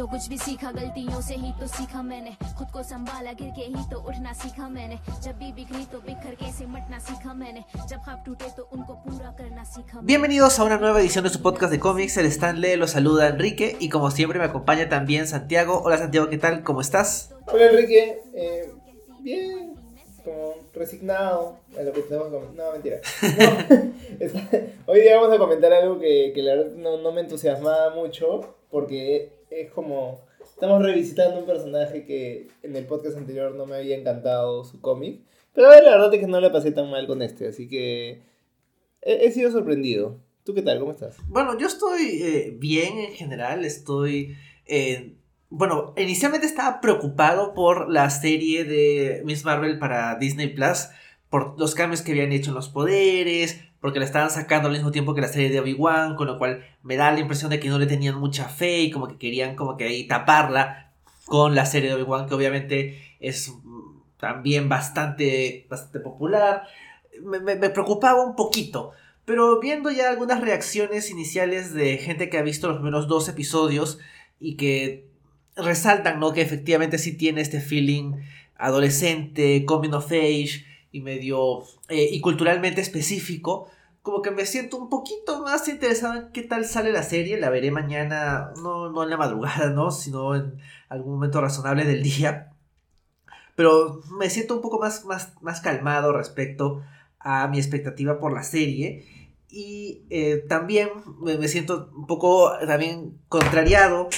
जो कुछ भी सीखा गलतियों से ही तो सीखा मैंने खुद को संभाला गिर के ही तो उठना सीखा मैंने जब भी बिखरी तो बिखर के सिमटना सीखा मैंने जब ख्वाब टूटे तो उनको पूरा करना सीखा मैंने। Bienvenidos a una nueva edición de su podcast de cómics. El Stanley los saluda Enrique y como siempre me acompaña también Santiago. Hola Santiago, ¿qué tal? ¿Cómo estás? Hola Enrique, eh, bien, como resignado a lo que tenemos que comentar. No, mentira. No, está- hoy día vamos a comentar algo que, que la verdad no, no me entusiasmaba mucho porque es como... Estamos revisitando un personaje que en el podcast anterior no me había encantado su cómic. Pero ahora la verdad es que no la pasé tan mal con este, así que he, he sido sorprendido. ¿Tú qué tal? ¿Cómo estás? Bueno, yo estoy eh, bien en general. Estoy. eh, bueno, inicialmente estaba preocupado por la serie de Miss Marvel para Disney Plus. Por los cambios que habían hecho en los poderes. Porque la estaban sacando al mismo tiempo que la serie de Obi-Wan. Con lo cual me da la impresión de que no le tenían mucha fe. Y como que querían como que ahí taparla. Con la serie de Obi-Wan. Que obviamente es también bastante, bastante popular. Me preocupaba un poquito. Pero viendo ya algunas reacciones iniciales de gente que ha visto los primeros dos episodios y que resaltan, ¿no? Que efectivamente sí tiene este feeling adolescente, coming of age y medio eh, y culturalmente específico. Como que me siento un poquito más interesado en qué tal sale la serie. La veré mañana, no, no en la madrugada, ¿no? Sino en algún momento razonable del día. Pero me siento un poco más, más, más calmado respecto a mi expectativa por la serie. Y eh, también me, siento un poco también contrariado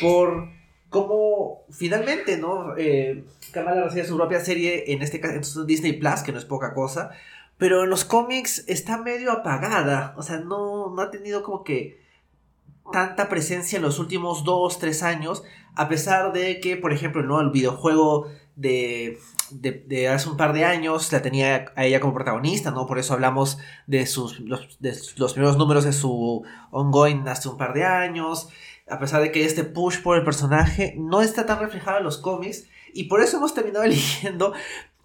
por cómo finalmente, ¿no? Eh, Kamala recibe su propia serie, en este caso en Disney Plus, que no es poca cosa. Pero en los cómics está medio apagada. O sea, no, no ha tenido como que tanta presencia en los últimos dos, tres años. A pesar de que, por ejemplo, ¿no? el videojuego de, de, de hace un par de años la tenía a ella como protagonista, ¿no? Por eso hablamos de, sus, los, de los primeros números de su ongoing hace un par de años. A pesar de que este push por el personaje no está tan reflejado en los cómics. Y por eso hemos terminado eligiendo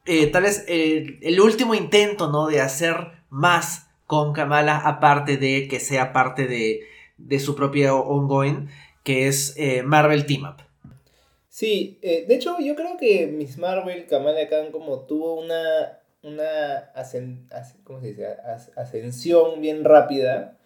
eh, tal vez el último intento, ¿no? De hacer más con Kamala, aparte de que sea parte de, de su propia ongoing, que es eh, Marvel Team Up. Sí, eh, de hecho yo creo que Miss Marvel, Kamala Khan, como tuvo una, una ¿cómo se dice? As- ascensión bien rápida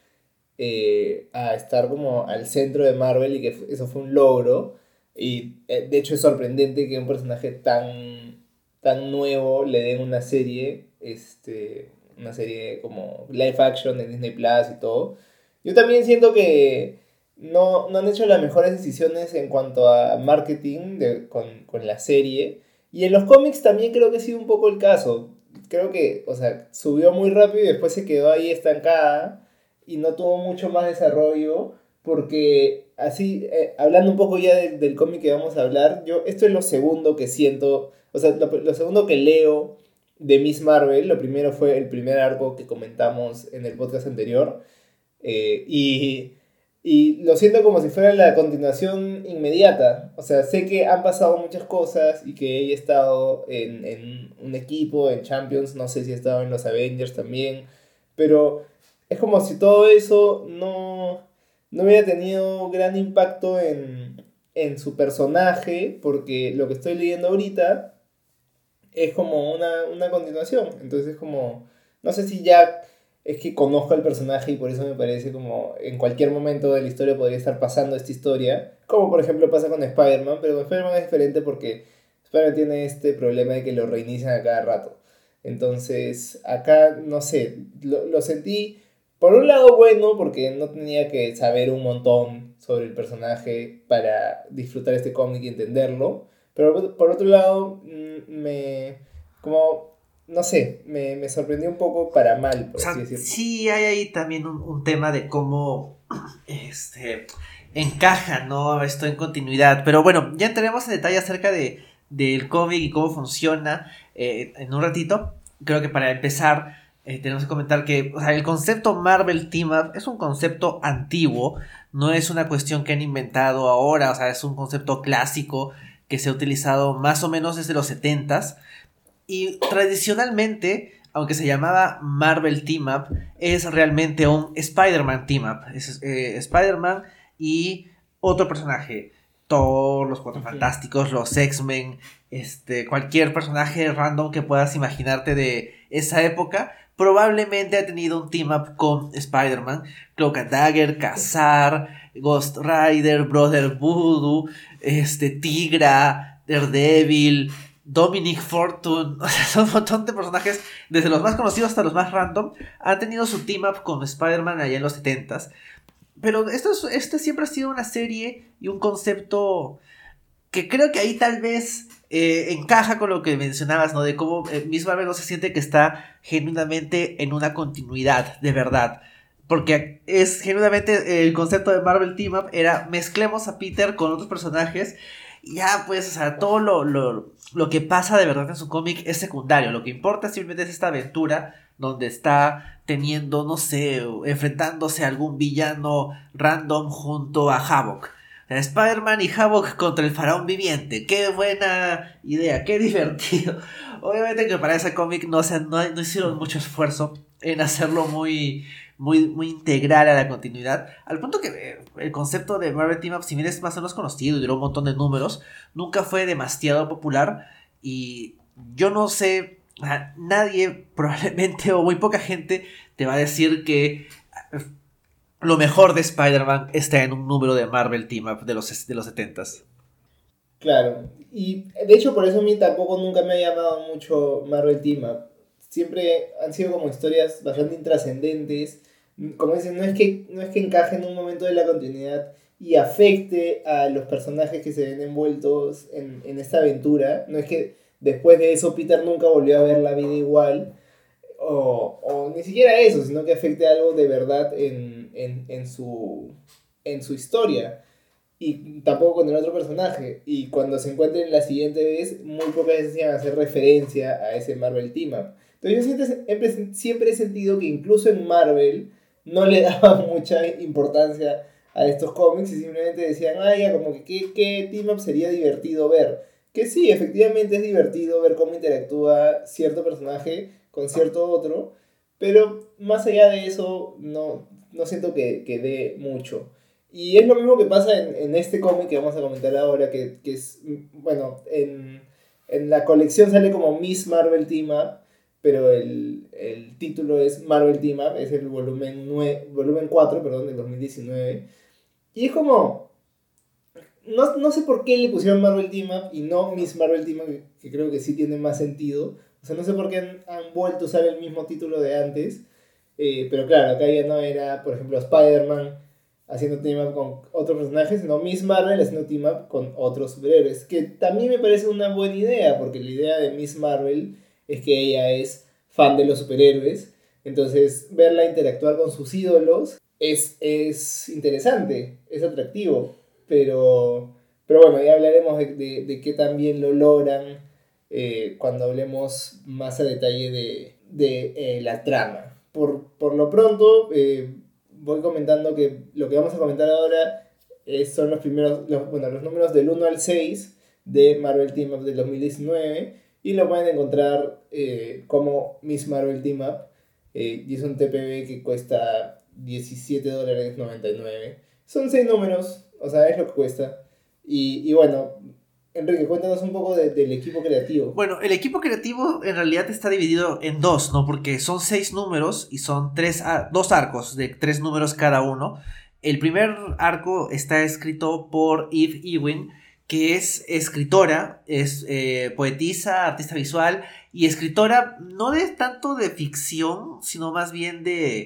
a estar como al centro de Marvel y que eso fue un logro. Y eh, de hecho es sorprendente que un personaje tan, tan nuevo le den una serie, este, una serie como live action en Disney Plus y todo. Yo también siento que no, no han hecho las mejores decisiones en cuanto a marketing de- con, con la serie. Y en los cómics también creo que ha sido un poco el caso. Creo que, o sea, subió muy rápido y después se quedó ahí estancada y no tuvo mucho más desarrollo porque así, eh, hablando un poco ya del- del cómic que vamos a hablar, yo esto es lo segundo que siento, o sea, lo, lo segundo que leo de Miss Marvel, lo primero fue el primer arco que comentamos en el podcast anterior, eh, y, y lo siento como si fuera la continuación inmediata, o sea, sé que han pasado muchas cosas y que ha estado en, en un equipo, en Champions, no sé si ha estado en los Avengers también, pero es como si todo eso no, no hubiera tenido gran impacto en, en su personaje, porque lo que estoy leyendo ahorita es como una, una continuación. Entonces, como, no sé si ya es que conozco al personaje y por eso me parece como en cualquier momento de la historia podría estar pasando esta historia, como por ejemplo pasa con Spider-Man, pero con Spider-Man es diferente porque Spider-Man tiene este problema de que lo reinician a cada rato. Entonces, acá, no sé, lo, lo sentí por un lado bueno, porque no tenía que saber un montón sobre el personaje para disfrutar este cómic y entenderlo. Pero por- otro lado, mm, me. como. no sé, me, me sorprendió un poco para mal, O por sea, así decirlo. sí hay ahí también un, un tema de cómo este, encaja, ¿no? Esto en continuidad. Pero bueno, ya entraremos en detalle acerca de, del cómic y cómo funciona eh, en un ratito. Creo que para empezar, eh, tenemos que comentar que o sea, el concepto Marvel Team Up es un concepto antiguo, no es una cuestión que han inventado ahora, o sea, es un concepto clásico que se ha utilizado más o menos desde los 70s. Y tradicionalmente, aunque se llamaba Marvel Team Up, es realmente un Spider-Man Team Up. Es eh, Spider-Man y otro personaje. Thor, los Cuatro Fantásticos, los X-Men, este, cualquier personaje random que puedas imaginarte de esa época, probablemente ha tenido un team up con Spider-Man, Cloak and Dagger, Kazar, Ghost Rider, Brother Voodoo, este, Tigra, Daredevil, Dominic Fortune, o sea, son un montón de personajes, desde los más conocidos hasta los más random, han tenido su team up con Spider-Man allá en los 70s. Pero esto, esto siempre ha sido una serie y un concepto que creo que ahí tal vez eh, encaja con lo que mencionabas, ¿no? De cómo eh, Miss Marvel no se siente que está genuinamente en una continuidad, de verdad. Porque es genuinamente el concepto de Marvel Team Up era mezclemos a Peter con otros personajes. Y ya, pues, o sea, todo lo, lo, lo que pasa de verdad en su cómic es secundario. Lo que importa simplemente es esta aventura donde está teniendo, no sé, enfrentándose a algún villano random junto a Havok. Spider-Man y Havok contra el faraón viviente. Qué buena idea, qué divertido. Obviamente que para ese cómic no, no, no, hicieron mucho esfuerzo en hacerlo muy, muy, muy integral a la continuidad. Al punto que eh, el concepto de Marvel Team Up, si bien es más o menos conocido y duró un montón de números, nunca fue demasiado popular. Y yo no sé, nadie probablemente o muy poca gente te va a decir que lo mejor de Spider-Man está en un número de Marvel Team Up de los, de los 70s. Claro, y de hecho por eso a mí tampoco nunca me ha llamado mucho Marvel Team Up. Siempre han sido como historias bastante intrascendentes. Como dicen, no es, que, no es que encaje en un momento de la continuidad y afecte a los personajes que se ven envueltos en, en esta aventura. No es que después de eso Peter nunca volvió a ver la vida igual o, ni siquiera eso, sino que afecte algo de verdad en, su, en su historia. Y tampoco con el otro personaje. Y cuando se encuentren la siguiente vez, muy pocas veces van a hacer referencia a ese Marvel Team Up. Entonces yo siempre, siempre he sentido que incluso en Marvel no le daban mucha importancia a estos cómics y simplemente decían, ah, ya, como que qué, qué team up sería divertido ver. Que sí, efectivamente es divertido ver cómo interactúa cierto personaje con cierto otro, pero más allá de eso no, no siento que, que dé mucho. Y es lo mismo que pasa en, en este cómic que vamos a comentar ahora, que, que es, bueno, en, en, la colección sale como Miss Marvel Team Up, pero el, el título es Marvel Team Up, es el volumen, 9, volumen 4, perdón, del 2019. Y es como, no, no, sé por qué le pusieron Marvel Team Up y no Miss Marvel Team Up, que creo que sí tiene más sentido, o sea, no sé por qué han, vuelto a usar el mismo título de antes. Eh, pero claro, acá ya no era, por ejemplo, Spider-Man haciendo team up con otros personajes, sino Miss Marvel haciendo team up con otros superhéroes. Que también me parece una buena idea, porque la idea de Miss Marvel es que ella es fan de los superhéroes. Entonces, verla interactuar con sus ídolos es, es interesante, es atractivo. Pero, pero bueno, ya hablaremos de, de, de qué también lo logran eh, cuando hablemos más a detalle de, de eh, la trama. Por, por lo pronto, eh, voy comentando que lo que vamos a comentar ahora son los primeros, los, bueno, los números del 1 al 6 de Marvel Team Up del 2019 y lo pueden encontrar como Miss Marvel Team Up y es un TPB que cuesta 17 dólares 99. Son 6 números, o sea, es lo que cuesta. Y, y bueno, Enrique, cuéntanos un poco del equipo creativo. Bueno, el equipo creativo en realidad está dividido en dos, ¿no? Porque son seis números y son tres, dos arcos de tres números cada uno. El primer arco está escrito por Eve Ewing, que es escritora, es eh, poetisa, artista visual y escritora no de tanto de ficción, sino más bien de...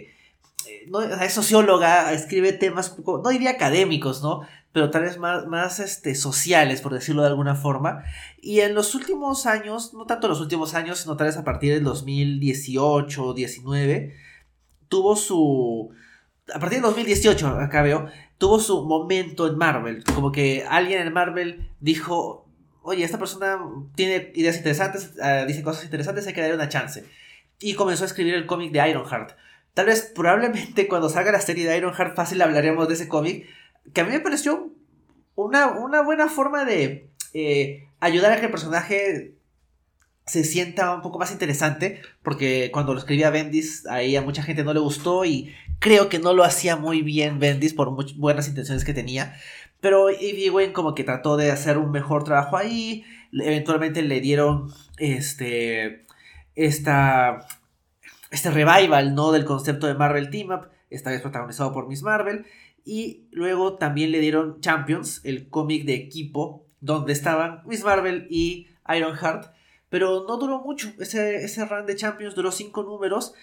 Eh, no, es socióloga, escribe temas, no diría académicos, ¿no? Pero tal vez más, más este, sociales, por decirlo de alguna forma. Y en los últimos años, no tanto los últimos años, sino tal vez a partir del 2018 o 19, tuvo su... A partir del 2018, acá veo, tuvo su momento en Marvel. Como que alguien en Marvel dijo, oye, esta persona tiene ideas interesantes, uh, dice cosas interesantes, hay que darle una chance. Y comenzó a escribir el cómic de Ironheart. Tal vez probablemente cuando salga la serie de Ironheart fácil hablaremos de ese cómic, que a mí me pareció una, buena forma de eh, ayudar a que el personaje se sienta un poco más interesante, porque cuando lo escribía Bendis, ahí a mucha gente no le gustó y creo que no lo hacía muy bien Bendis por buenas intenciones que tenía. pero Eve Ewing como que trató de hacer un mejor trabajo ahí, eventualmente le dieron este, esta, este revival, ¿no? Del concepto de Marvel Team Up, esta vez protagonizado por Miss Marvel, y luego también le dieron Champions, el cómic de equipo, donde estaban Miss Marvel y Ironheart, pero no duró mucho, ese, ese run de Champions duró cinco números,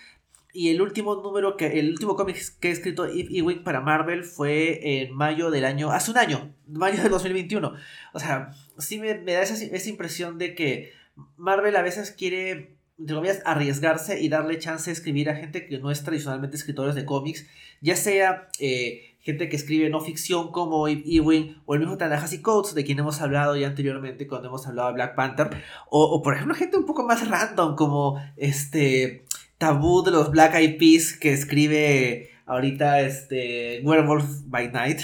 y el último número que, el último cómic que ha escrito Eve Ewing para Marvel fue en mayo del año, hace un año, mayo de 2021. O sea, sí me, da esa, esa, impresión de que Marvel a veces quiere, arriesgarse y darle chance de escribir a gente que no es tradicionalmente escritores de cómics, ya sea eh, gente que escribe no ficción como Ewing o el mismo Tanahashi Coates, de quien hemos hablado ya anteriormente cuando hemos hablado de Black Panther, o, por ejemplo gente un poco más random como este tabú de los Black Eyed Peas que escribe ahorita este Werewolf by Night.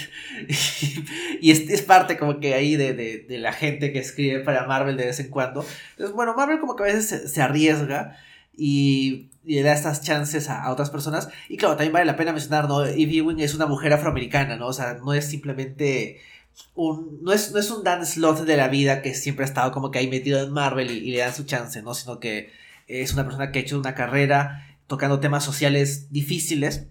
Y es, parte como que ahí de, de, la gente que escribe para Marvel de vez en cuando. Entonces bueno Marvel como que a veces se, arriesga y, y, le da estas chances a, otras personas. Y claro también vale la pena mencionar no Eve Ewing es una mujer afroamericana no o sea no es simplemente un, no es, no es un Dan Slot de la vida que siempre ha estado como que ahí metido en Marvel y le dan su chance no sino que es una persona que ha hecho una carrera tocando temas sociales difíciles.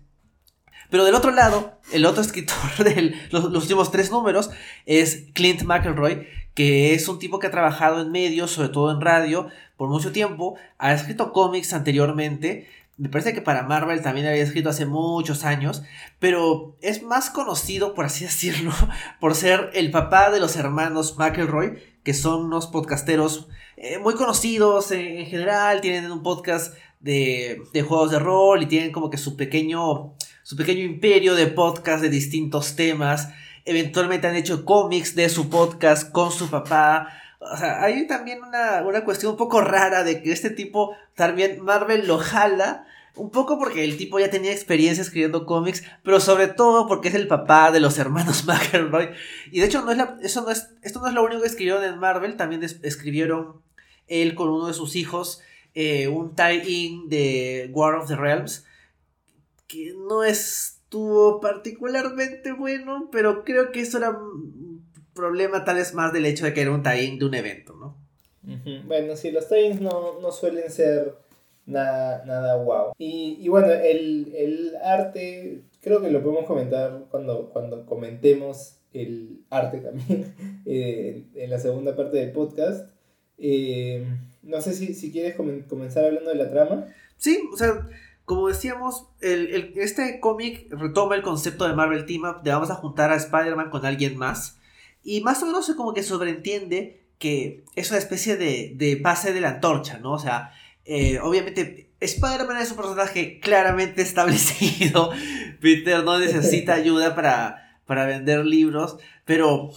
Pero del otro lado, el otro escritor de los, últimos tres números es Clint McElroy, que es un tipo que ha trabajado en medios, sobre todo en radio, por mucho tiempo. Ha escrito cómics anteriormente. Me parece que para Marvel también había escrito hace muchos años, pero es más conocido, por así decirlo, por ser el papá de los hermanos McElroy, que son unos podcasteros eh, muy conocidos en, general, tienen un podcast de, de, juegos de rol y tienen como que su pequeño, su pequeño imperio de podcast de distintos temas. Eventualmente han hecho cómics de su podcast con su papá. O sea, hay también una, una cuestión un poco rara de que este tipo también Marvel lo jala un poco porque el tipo ya tenía experiencia escribiendo cómics, pero sobre todo porque es el papá de los hermanos McElroy. Y de hecho, no es eso no es, esto no es lo único que escribieron en Marvel, también escribieron él con uno de sus hijos eh, un tie-in de War of the Realms, que no estuvo particularmente bueno, pero creo que eso era problema tal vez más del hecho de que era un tie-in de un evento, ¿no? Bueno, sí, los tie-ins no, no suelen ser nada, nada wow. Y, y bueno, el, el, arte, creo que lo podemos comentar cuando, cuando comentemos el arte también eh, en la segunda parte del podcast. Eh, no sé si, si quieres comenzar hablando de la trama. Sí, o sea, como decíamos, el, el, este cómic retoma el concepto de Marvel Team Up de vamos a juntar a Spider-Man con alguien más. Y más o menos como que sobreentiende que es una especie de, de pase de la antorcha, ¿no? O sea, eh, obviamente, Spider-Man es un personaje claramente establecido. Peter no necesita ayuda para, para vender libros, pero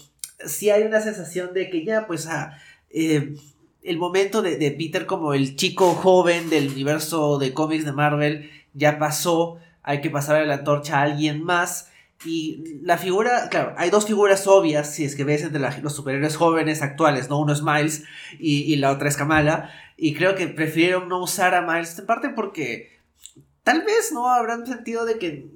sí hay una sensación de que ya, pues, ah, eh, el momento de, de, Peter como el chico joven del universo de cómics de Marvel ya pasó. Hay que pasar la antorcha a alguien más. Y la figura, claro, hay dos figuras obvias, si es que ves entre los superhéroes jóvenes actuales, ¿no? Uno es Miles y, y la otra es Kamala. Y creo que prefirieron no usar a Miles, en parte porque tal vez no habrán sentido de que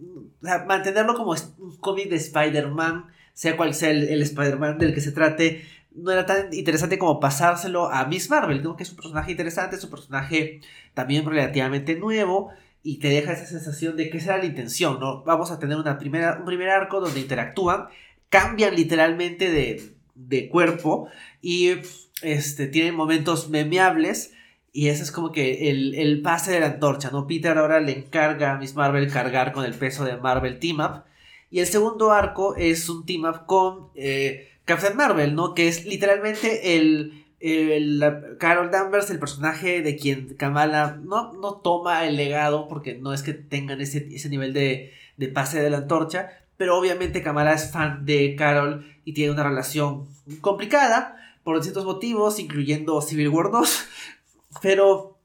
mantenerlo como un cómic de Spider-Man, sea cual sea el, el Spider-Man del que se trate, no era tan interesante como pasárselo a Miss Marvel, ¿no? que es un personaje interesante, es un personaje también relativamente nuevo y te deja esa sensación de que esa era la intención, ¿no? Vamos a tener una primera, un primer arco donde interactúan, cambian literalmente de, de cuerpo y este, tienen momentos memeables. Y ese es como que el, el, pase de la antorcha, ¿no? Peter ahora le encarga a Miss Marvel cargar con el peso de Marvel Team Up. Y el segundo arco es un team up con eh, Captain Marvel, ¿no? Que es literalmente el, el, Carol Danvers, el personaje de quien Kamala no, no toma el legado, porque no es que tengan ese, ese nivel de, de pase de la antorcha, pero obviamente Kamala es fan de Carol y tiene una relación complicada por distintos motivos, incluyendo Civil War 2. Pero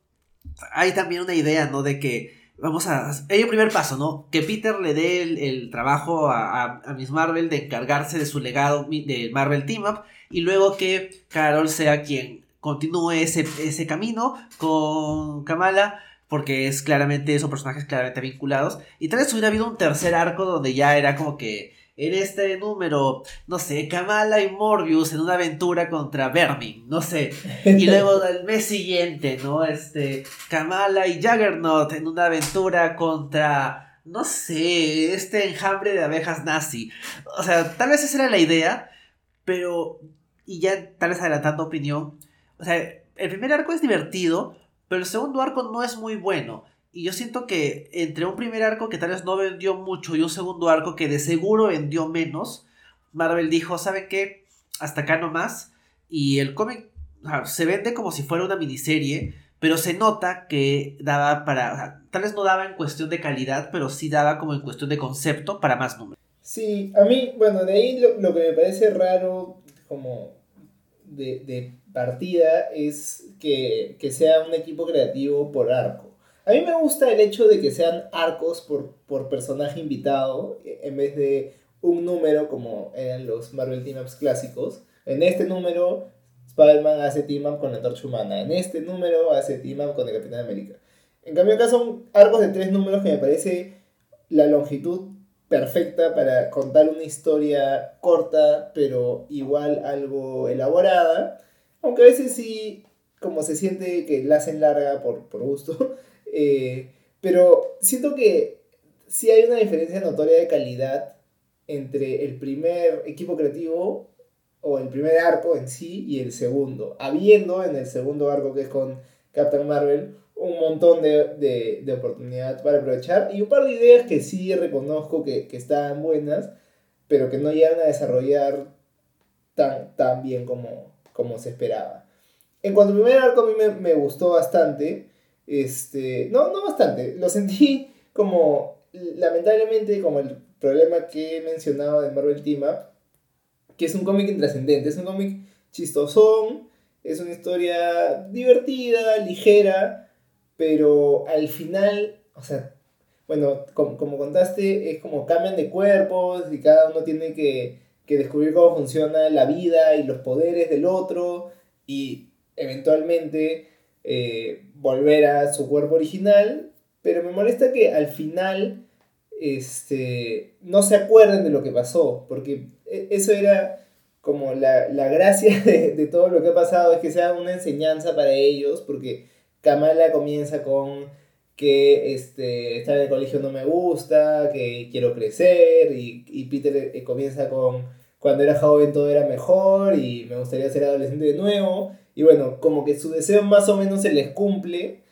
hay también una idea, ¿no? De que vamos a... Hay un primer paso, ¿no? Que Peter le dé el, trabajo a, a, Miss Marvel de encargarse de su legado de Marvel Team Up y luego que Carol sea quien continúe ese, ese camino con Kamala porque es claramente, son personajes claramente vinculados. Y tal vez hubiera habido un tercer arco donde ya era como que en este número, no sé, Kamala y Morbius en una aventura contra Vermin, no sé. Y luego el mes siguiente, ¿no? Este, Kamala y Juggernaut en una aventura contra, no sé, este enjambre de abejas nazi. O sea, tal vez esa era la idea, pero, y ya tal vez adelantando opinión, o sea, el primer arco es divertido, pero el segundo arco no es muy bueno. Y yo siento que entre un primer arco que tal vez no vendió mucho y un segundo arco que de seguro vendió menos, Marvel dijo, ¿sabe qué? Hasta acá nomás. Y el cómic se vende como si fuera una miniserie, pero se nota que daba para, tal vez no daba en cuestión de calidad, pero sí daba como en cuestión de concepto para más números. Sí, a mí, bueno, de ahí lo, que me parece raro como de, de partida es que, que sea un equipo creativo por arco. A mí me gusta el hecho de que sean arcos por, por personaje invitado en vez de un número como eran los Marvel Team Ups clásicos. En este número, Spider-Man hace Team Up con la Torcha Humana. En este número hace Team Up con el Capitán América. En cambio, acá son arcos de tres números que me parece la longitud perfecta para contar una historia corta, pero igual algo elaborada. Aunque a veces sí, como se siente que la hacen larga por, por gusto, Eh, pero siento que sí hay una diferencia notoria de calidad entre el primer equipo creativo o el primer arco en sí y el segundo, habiendo en el segundo arco que es con Captain Marvel un montón de, de, de oportunidad para aprovechar y un par de ideas que sí reconozco que, que estaban buenas, pero que no llegan a desarrollar tan, tan bien como, como se esperaba. En cuanto al primer arco a mí me, me gustó bastante, este, no, no bastante. Lo sentí como, lamentablemente, como el problema que he mencionado de Marvel Team Up, que es un cómic intrascendente, es un cómic chistosón, es una historia divertida, ligera, pero al final, o sea, bueno, como, como contaste, es como cambian de cuerpos y cada uno tiene que, que descubrir cómo funciona la vida y los poderes del otro y eventualmente eh, volver a su cuerpo original, pero me molesta que al final este, no se acuerden de lo que pasó, porque e, eso era como la, la gracia de, de, todo lo que ha pasado, es que sea una enseñanza para ellos, porque Kamala comienza con que este, estar en el colegio no me gusta, que quiero crecer, y, y Peter eh, comienza con cuando era joven todo era mejor y me gustaría ser adolescente de nuevo. Y bueno, como que su deseo más o menos se les cumple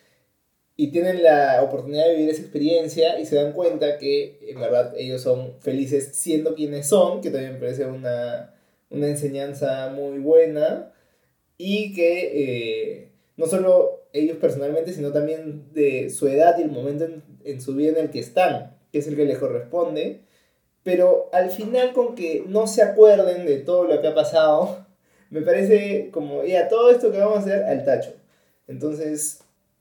y tienen la oportunidad de vivir esa experiencia y se dan cuenta que en verdad ellos son felices siendo quienes son, que también parece una, una enseñanza muy buena y que eh, no solo ellos personalmente, sino también de su edad y el momento en, en, su vida en el que están, que es el que les corresponde, pero al final con que no se acuerden de todo lo que ha pasado, me parece como, ya, todo esto que vamos a hacer al tacho. Entonces,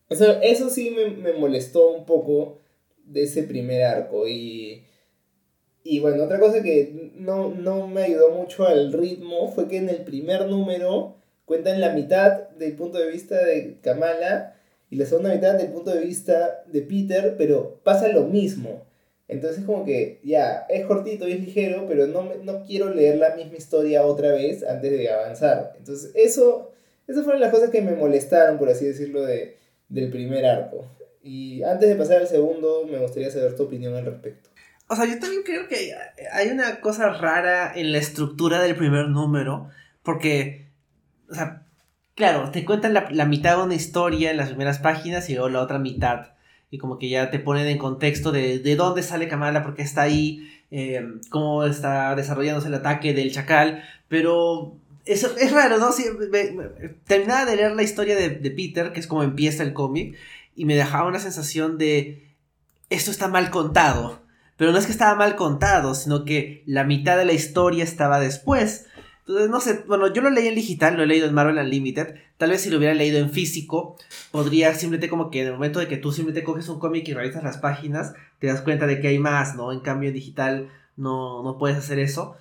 eso, eso sí me, me molestó un poco de ese primer arco. Y, y bueno, otra cosa que no, no me ayudó mucho al ritmo fue que en el primer número cuentan la mitad del punto de vista de Kamala y la segunda mitad del punto de vista de Peter, pero pasa lo mismo. Entonces como que ya, es cortito y es ligero, pero no, no quiero leer la misma historia otra vez antes de avanzar. Entonces eso, esas fueron las cosas que me molestaron, por así decirlo, de, del primer arco. Y antes de pasar al segundo, me gustaría saber tu opinión al respecto. O sea, yo también creo que hay una cosa rara en la estructura del primer número, porque, o sea, claro, te cuentan la, la mitad de una historia en las primeras páginas y luego la otra mitad y como que ya te ponen en contexto de, de dónde sale Kamala, por qué está ahí, eh, cómo está desarrollándose el ataque del chacal, pero eso es raro, ¿no? terminaba de leer la historia de, de Peter, que es como empieza el cómic, y me dejaba una sensación de esto está mal contado. Pero no es que estaba mal contado, sino que la mitad de la historia estaba después. Entonces, no sé, bueno, yo lo leí en digital, lo he leído en Marvel Unlimited. Tal vez si lo hubiera leído en físico, podría simplemente como que en el momento de que tú simplemente coges un cómic y revisas las páginas, te das cuenta de que hay más, ¿no? En cambio, en digital no, no puedes hacer eso.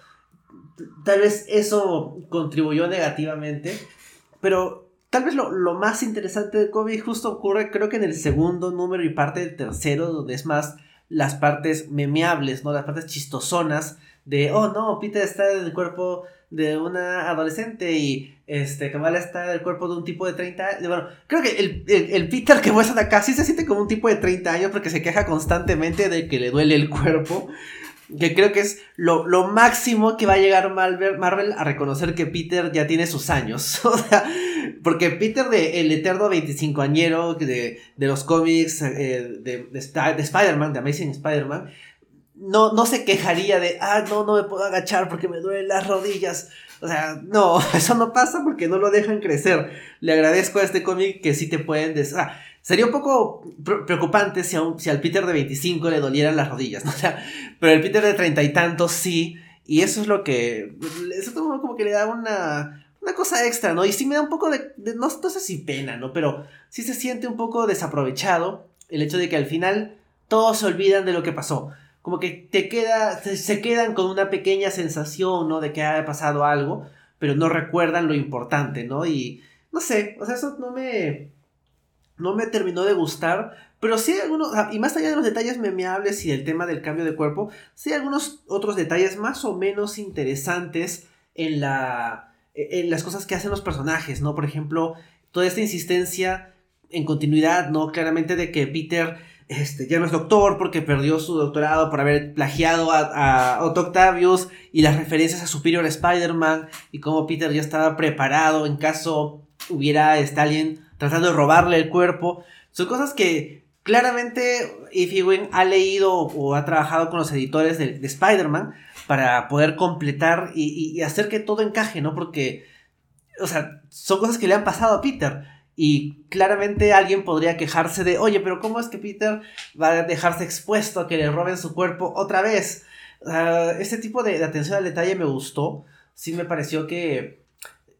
Tal vez eso contribuyó negativamente, pero tal vez lo, lo más interesante del cómic justo ocurre creo que en el segundo número y parte del tercero, donde es más las partes memeables, ¿no? Las partes chistosonas de, oh no, Peter está en el cuerpo de una adolescente y este Kamala está en el cuerpo de un tipo de 30 Bueno, creo que el, el, Peter que muestran acá sí se siente como un tipo de 30 años porque se queja constantemente de que le duele el cuerpo. Que creo que es lo, máximo que va a llegar Marvel, Marvel, a reconocer que Peter ya tiene sus años. o sea, porque Peter de el eterno 25 añero de, de los cómics eh, de, de, de Spider-Man, de Amazing Spider-Man, no, no se quejaría de, ah, no, no me puedo agachar porque me duelen las rodillas. O sea, no, eso no pasa porque no lo dejan crecer. Le agradezco a este cómic que sí te pueden decir. Ah, sería un poco preocupante si, si al Peter de 25 le dolieran las rodillas, ¿no? Sea, pero el Peter de treinta y tantos sí. Y eso es lo que. Eso como que le da una, una cosa extra, ¿no? Y sí me da un poco de. no, no sé si pena, ¿no? Pero sí se siente un poco desaprovechado el hecho de que al final todos se olvidan de lo que pasó como que te queda, se, quedan con una pequeña sensación, ¿no? De que haya pasado algo, pero no recuerdan lo importante, ¿no? Y no sé, o sea, eso no me, no me terminó de gustar, pero sí algunos, y más allá de los detalles memeables y el tema del cambio de cuerpo, sí algunos otros detalles más o menos interesantes en la, en las cosas que hacen los personajes, ¿no? Por ejemplo, toda esta insistencia en continuidad, ¿no? Claramente de que Peter este, ya no es doctor porque perdió su doctorado por haber plagiado a, Otto Octavius y las referencias a Superior Spider-Man y cómo Peter ya estaba preparado en caso hubiera este, alguien tratando de robarle el cuerpo. Son cosas que claramente Ify Wing ha leído o ha trabajado con los editores de, Spider-Man para poder completar y, y, hacer que todo encaje, ¿no? Porque, o sea, son cosas que le han pasado a Peter. Y claramente alguien podría quejarse de, oye, pero ¿cómo es que Peter va a dejarse expuesto a que le roben su cuerpo otra vez? este tipo de, atención al detalle me gustó. Sí me pareció que,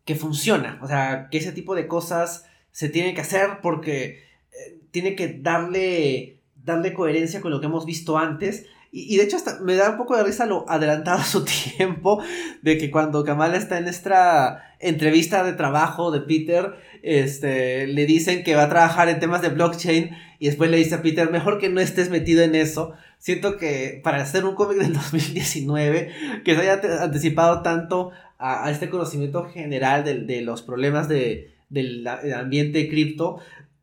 que funciona. O sea, que ese tipo de cosas se tiene que hacer porque eh, tiene que darle, darle coherencia con lo que hemos visto antes. Y, de hecho hasta me da un poco de risa lo adelantado a su tiempo de que cuando Kamala está en esta entrevista de trabajo de Peter, este, le dicen que va a trabajar en temas de blockchain y después le dice a Peter, mejor que no estés metido en eso. Siento que para hacer un cómic del 2019, que se haya anticipado tanto a, este conocimiento general de, los problemas de, del, ambiente cripto,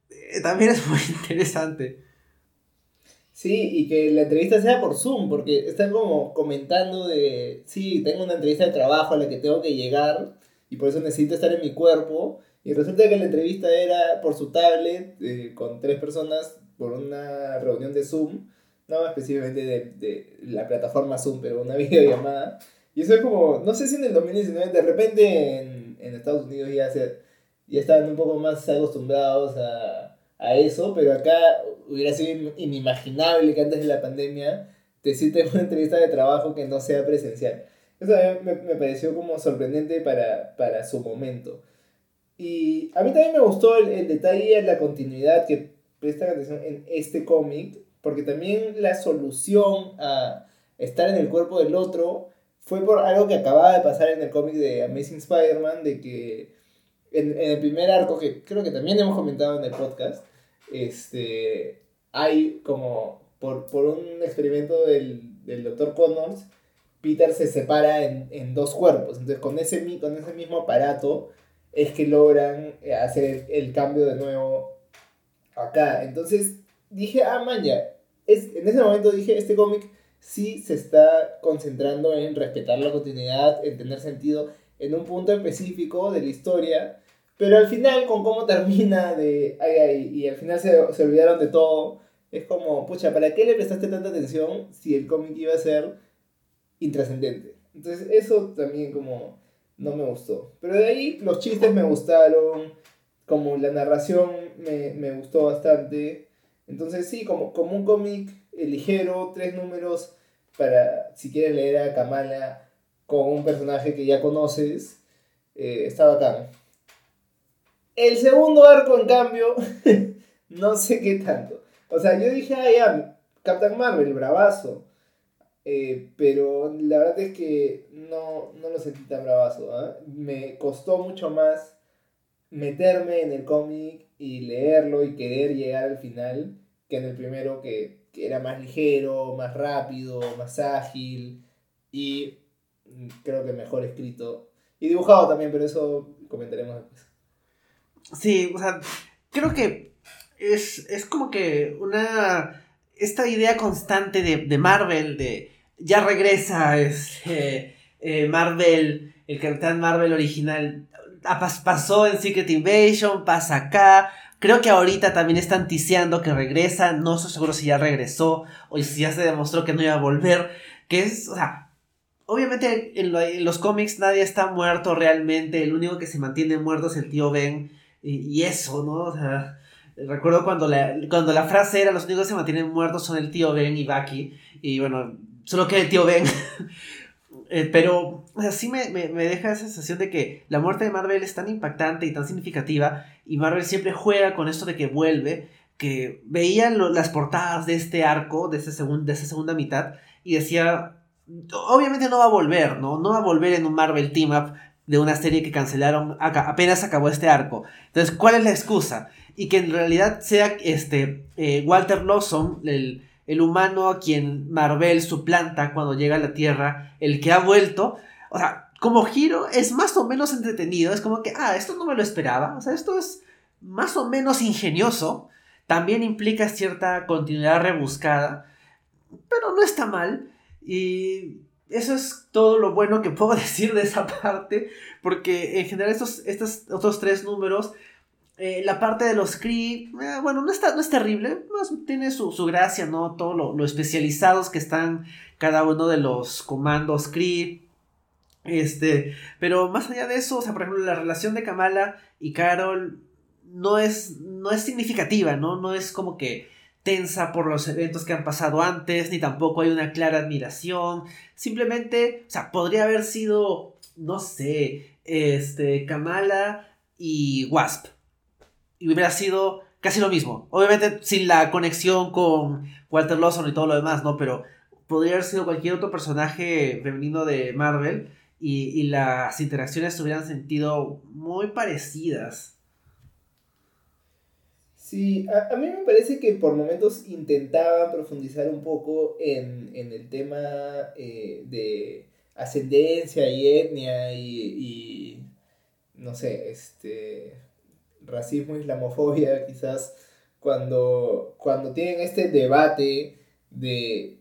eh, también es muy interesante. Sí, y que la entrevista sea por Zoom, porque están como comentando de, sí, tengo una entrevista de trabajo a la que tengo que llegar y por eso necesito estar en mi cuerpo. Y resulta que la entrevista era por su tablet, eh, con tres personas, por una reunión de Zoom, no específicamente de, de la plataforma Zoom, pero una videollamada. Y eso es como, no sé si en el 2019, de repente en, en Estados Unidos ya, se, ya estaban un poco más acostumbrados a, a eso, pero acá hubiera sido inimaginable que antes de la pandemia te en una entrevista de trabajo que no sea presencial. Eso me, me pareció como sorprendente para, para, su momento. Y a mí también me gustó el, el detalle, la continuidad que presta atención en este cómic, porque también la solución a estar en el cuerpo del otro fue por algo que acababa de pasar en el cómic de Amazing Spider-Man, de que en, en, el primer arco, que creo que también hemos comentado en el podcast, este, hay como, por, por un experimento del, del Dr. Connors, Peter se separa en, en, dos cuerpos. Entonces, con ese, con ese mismo aparato es que logran eh, hacer el cambio de nuevo acá. Entonces, dije, ah, man, Es, en ese momento dije, este cómic sí se está concentrando en respetar la continuidad, en tener sentido en un punto específico de la historia pero al final, con cómo termina de. Ay, ay, y al final se, se olvidaron de todo. Es como, pucha, ¿para qué le prestaste tanta atención si el cómic iba a ser intrascendente? Entonces, eso también como no me gustó. Pero de ahí los chistes me gustaron, como la narración me, me gustó bastante. Entonces, sí, como, como un cómic ligero, tres números para si quieres leer a Kamala con un personaje que ya conoces, eh, está bacán. El segundo arco, en cambio, no sé qué tanto. O sea, yo dije, ah, ya, Captain Marvel, bravazo. Eh, pero la verdad es que no, no lo sentí tan bravazo. ¿ah? Me costó mucho más meterme en el cómic y leerlo y querer llegar al final que en el primero que, que, era más ligero, más rápido, más ágil. y creo que mejor escrito y dibujado también, pero eso comentaremos después. Sí, o sea, creo que es, es como que una. Esta idea constante de, de Marvel, de ya regresa este, eh, Marvel, el Capitán Marvel original, ah, pas- pasó en Secret Invasion, pasa acá. Creo que ahorita también están ticiando que regresa. No estoy seguro si ya regresó o si ya se demostró que no iba a volver. Que es, o sea, obviamente en los cómics nadie está muerto realmente. El único que se mantiene muerto es el tío Ben. Y, eso, ¿no? O sea, recuerdo cuando la, cuando la frase era los únicos que se mantienen muertos son el tío Ben y Bucky. Y bueno, solo queda el tío Ben. Eh, pero o sea, me, me- me deja esa sensación de que la muerte de Marvel es tan impactante y tan significativa. Y Marvel siempre juega con esto de que vuelve. Que veía las portadas de este arco, de, este segun- de esa segunda mitad. Y decía, obviamente no va a volver, ¿no? No va a volver en un Marvel Team Up de una serie que cancelaron acá- apenas acabó este arco. Entonces, ¿cuál es la excusa? Y que en realidad sea este eh, Walter Lawson, el, el humano a quien Marvel suplanta cuando llega a la Tierra, el que ha vuelto. O sea, como giro es más o menos entretenido. Es como que, ah, esto no me lo esperaba. O sea, esto es más o menos ingenioso. También implica cierta continuidad rebuscada. Pero no está mal. Y eso es todo lo bueno que puedo decir de esa parte. Porque en general estos, estos otros tres números, eh, la parte de los Kree, eh, bueno, no, está, no es terrible. Más tiene su, su gracia, ¿no? Todo lo, especializados que están cada uno de los comandos Kree. Este, pero más allá de eso, o sea, por ejemplo, la relación de Kamala y Carol no es, no es significativa, ¿no? No es como que tensa por los eventos que han pasado antes, ni tampoco hay una clara admiración. Simplemente, o sea, podría haber sido, no sé, este, Kamala y Wasp. Y hubiera sido casi lo mismo. Obviamente sin la conexión con Walter Lawson y todo lo demás, ¿no? Pero podría haber sido cualquier otro personaje femenino de Marvel y, y las interacciones hubieran sentido muy parecidas. Sí, a, a mí me parece que por momentos intentaban profundizar un poco en, en el tema eh, de ascendencia y etnia y, y, no sé, este racismo, islamofobia, quizás cuando, cuando tienen este debate de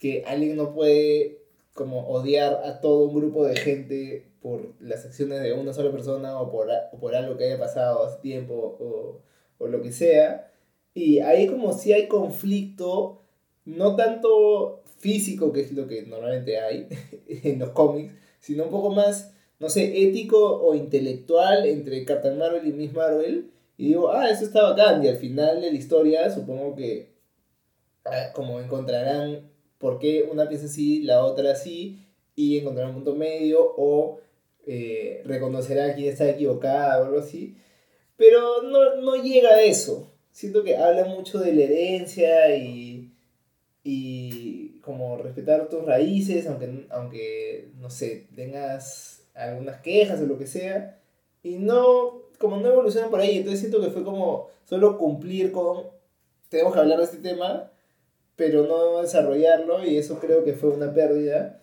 que alguien no puede como odiar a todo un grupo de gente por las acciones de una sola persona o por, o por algo que haya pasado hace tiempo o, o lo que sea. Y ahí como si hay conflicto, no tanto físico, que es lo que normalmente hay en los cómics, sino un poco más, no sé, ético o intelectual entre Captain Marvel y Miss Marvel. Y digo, ah, eso está bacán. Y al final de la historia, supongo que ah, como encontrarán por qué una piensa así, la otra así, y encontrarán un punto medio o eh, reconocerá quién está equivocada o algo así. Pero no, no llega a eso. Siento que habla mucho de la herencia y, y como respetar tus raíces, aunque, aunque, no sé, tengas algunas quejas o lo que sea. Y no, como no evolucionan por ahí, entonces siento que fue como solo cumplir con, tenemos que hablar de este tema, pero no desarrollarlo y eso creo que fue una pérdida.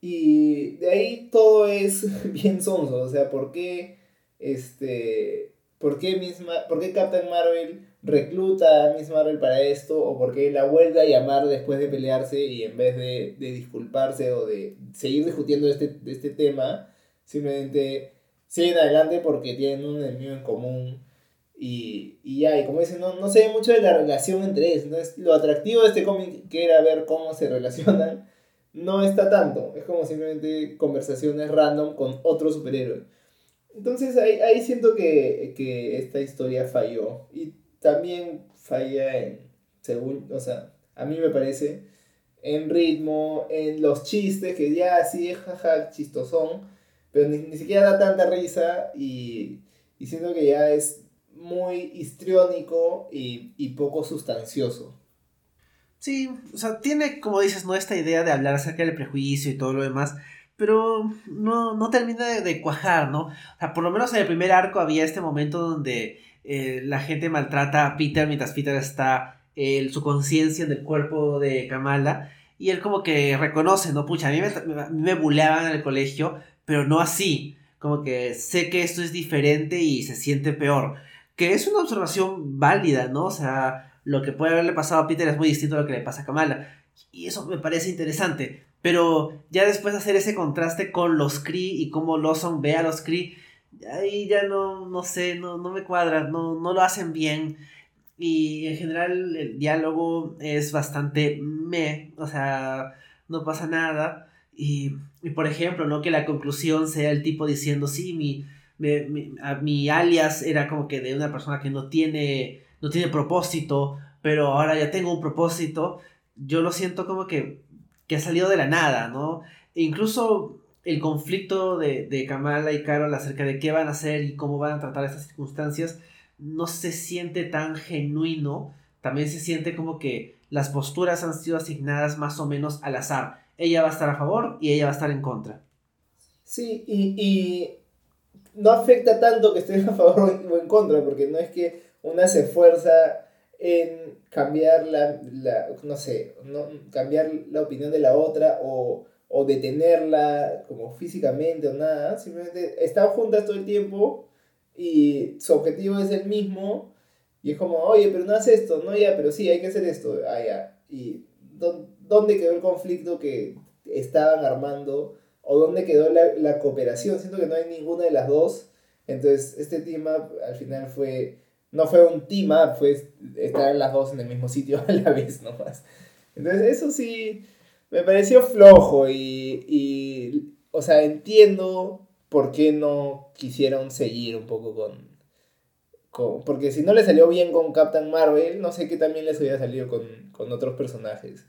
Y de ahí todo es bien sonso, o sea, ¿por qué, este, por qué, misma, por qué Captain Marvel recluta a Miss Marvel para esto o por qué la vuelve a llamar después de pelearse y en vez de, de disculparse o de seguir discutiendo este, de este tema, simplemente siguen adelante porque tienen un enemigo en común y, y ya, y como dicen, no, no se ve mucho de la relación entre ellos. Entonces, lo atractivo de este cómic, que era ver cómo se relacionan, no está tanto. Es como simplemente conversaciones random con otro superhéroe. Entonces, ahí, ahí siento que, que esta historia falló. Y también falla en, según, o sea, a mí me parece, en ritmo, en los chistes, que ya sí, jaja, chistosón, pero ni, ni siquiera da tanta risa y, y siento que ya es muy histriónico y, y poco sustancioso. Sí, o sea, tiene, como dices, no esta idea de hablar acerca del prejuicio y todo lo demás, pero no, no termina de, cuajar, ¿no? O sea, por lo menos en el primer arco había este momento donde eh, la gente maltrata a Peter mientras Peter está su conciencia en el cuerpo de Kamala. Y él como que reconoce, ¿no? Pucha, a mí me, me buleaban en el colegio, pero no así. Como que sé que esto es diferente y se siente peor. Que es una observación válida, ¿no? O sea, lo que puede haberle pasado a Peter es muy distinto a lo que le pasa a Kamala. Y eso me parece interesante. Pero ya después de hacer ese contraste con los Kree y cómo Lawson ve a los Kree, ahí ya no, no sé, no, no me cuadra, no, no lo hacen bien. Y en general el diálogo es bastante me, o sea, no pasa nada. Y, por ejemplo, ¿no? Que la conclusión sea el tipo diciendo, sí, mi, mi, mi, alias era como que de una persona que no tiene, no tiene propósito, pero ahora ya tengo un propósito. Yo lo siento como que, que ha salido de la nada, ¿no? E incluso el conflicto de, de Kamala y Carol acerca de qué van a hacer y cómo van a tratar estas circunstancias no se siente tan genuino, también se siente como que las posturas han sido asignadas más o menos al azar. Ella va a estar a favor y ella va a estar en contra. Sí, y, no afecta tanto que estén a favor o en contra, porque no es que una se esfuerza en cambiar la, no sé, no, cambiar la opinión de la otra o, o detenerla como físicamente o nada, simplemente están juntas todo el tiempo y su objetivo es el mismo y es como, oye, pero no haces esto, no, ya, pero sí, hay que hacer esto, ah, ya. ¿Y dónde quedó el conflicto que estaban armando? ¿O dónde quedó la, la cooperación? Siento que no hay ninguna de las dos. Entonces, este team up al final fue, no fue un team fue estar las dos en el mismo sitio a la vez nomás. Entonces, eso sí, me pareció flojo y, y o sea, entiendo por qué no quisieron seguir un poco con, con, Porque si no le salió bien con Captain Marvel, no sé qué también les hubiera salido con, con otros personajes.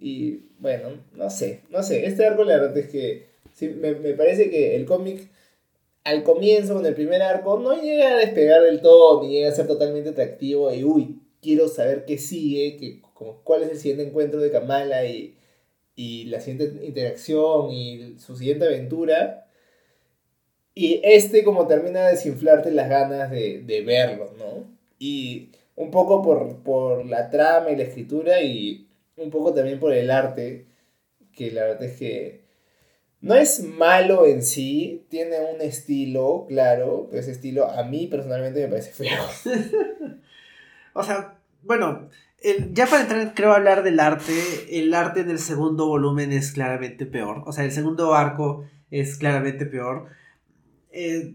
Y bueno, no sé, no sé. Este arco la verdad es que sí, me, me parece que el cómic al comienzo, con el primer arco, no llega a despegar del todo, ni llega a ser totalmente atractivo y uy, quiero saber qué sigue, que, como, cuál es el siguiente encuentro de Kamala y, y la siguiente interacción y su siguiente aventura. Y este como termina de desinflarte las ganas de, de verlo, ¿no? Y un poco por, por la trama y la escritura y un poco también por el arte, que la verdad es que no es malo en sí, tiene un estilo, claro, pero ese estilo a mí personalmente me parece feo. o sea, bueno, ya para entrar, creo, hablar del arte, el arte en el segundo volumen es claramente peor, o sea, el segundo arco es claramente peor. Eh,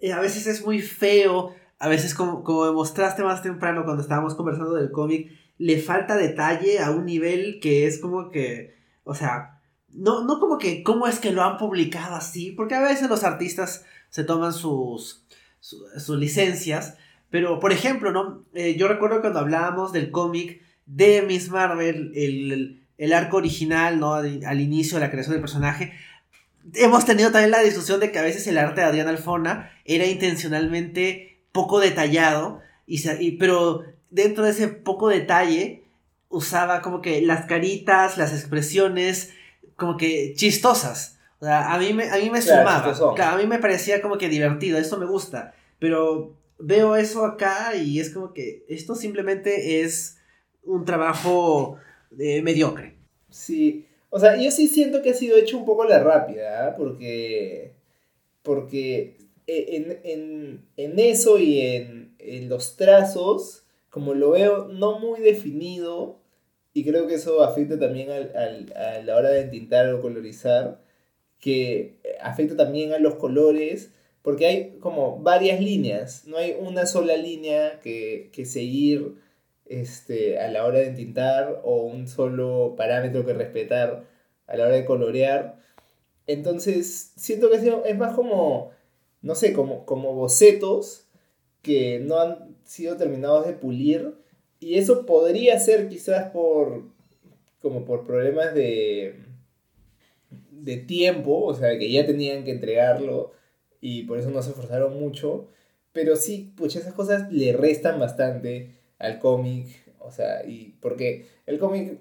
eh, a veces es muy feo, a veces como, como demostraste más temprano cuando estábamos conversando del cómic, le falta detalle a un nivel que es como que, o sea, no, no como que cómo es que lo han publicado así, porque a veces los artistas se toman sus, sus, licencias, pero por ejemplo, ¿no? Eh, yo recuerdo cuando hablábamos del cómic de Miss Marvel, el, el arco original, ¿no? Al inicio de la creación del personaje, hemos tenido también la discusión de que a veces el arte de Adrián Alfona era intencionalmente poco detallado, y, pero dentro de ese poco detalle usaba como que las caritas, las expresiones, como que chistosas. O sea, a mí me, a mí me sumaba. a mí me parecía como que divertido, eso me gusta. Pero veo eso acá y es como que esto simplemente es un trabajo eh, mediocre. Sí, o sea, yo sí siento que ha sido hecho un poco la rápida, ¿ah? porque, porque e, en, eso y en, los trazos, como lo veo no muy definido, y creo que eso afecta también a la hora de entintar o colorizar, que afecta también a los colores, porque hay como varias líneas, no hay una sola línea que, que seguir este, a la hora de tintar o un solo parámetro que respetar a la hora de colorear. Entonces, siento que es más como, no sé, como, como bocetos que no han sido terminados de pulir. Y eso podría ser quizás por, como por problemas de, de tiempo, o sea, que ya tenían que entregarlo y por eso no se esforzaron mucho. Pero sí, pues esas cosas le restan bastante al cómic. O sea, y porque el cómic,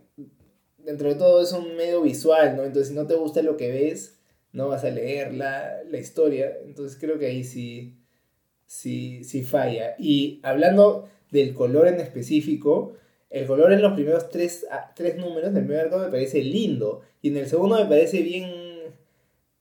dentro de todo, es un medio visual, ¿no? Entonces, si no te gusta lo que ves, no vas a leer la, historia. Entonces, creo que ahí sí, sí, sí falla. Y hablando del color en específico, el color en los primeros tres, tres números del primer arco me parece lindo. Y en el segundo me parece bien,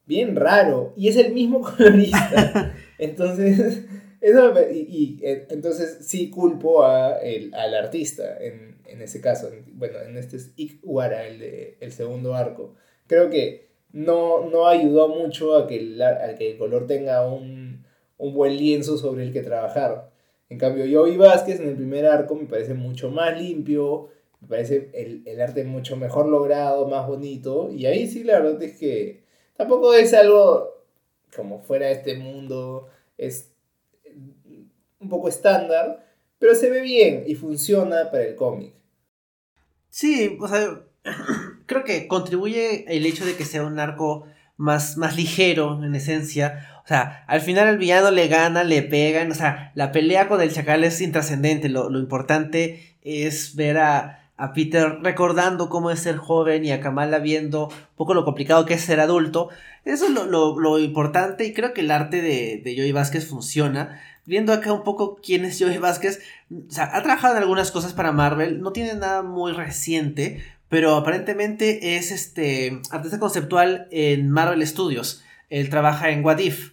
bien raro. Y es el mismo colorista. Entonces, eso y, eh, entonces sí culpo a el, al artista en, en ese caso. bueno, en este es Ikwara, el, de, el segundo arco. Creo que no, no ayudó mucho a que, el, a que el color tenga un, un buen lienzo sobre el que trabajar. En cambio, Joey Vázquez en el primer arco me parece mucho más limpio, me parece el, el, arte mucho mejor logrado, más bonito. Y ahí sí, la verdad es que tampoco es algo como fuera de este mundo, es un poco estándar, pero se ve bien y funciona para el cómic. Sí, o sea, creo que contribuye el hecho de que sea un arco más, más ligero en esencia. O sea, al final el villano le gana, le pegan. O sea, la pelea con el chacal es intrascendente. Lo, lo, importante es ver a, a, Peter recordando cómo es ser joven y a Kamala viendo un poco lo complicado que es ser adulto. Eso es lo, lo, lo importante y creo que el arte de, de Joey Vázquez funciona. Viendo acá un poco quién es Joey Vázquez, o sea, ha trabajado en algunas cosas para Marvel, no tiene nada muy reciente, pero aparentemente es este artista conceptual en Marvel Studios. Él trabaja en What If.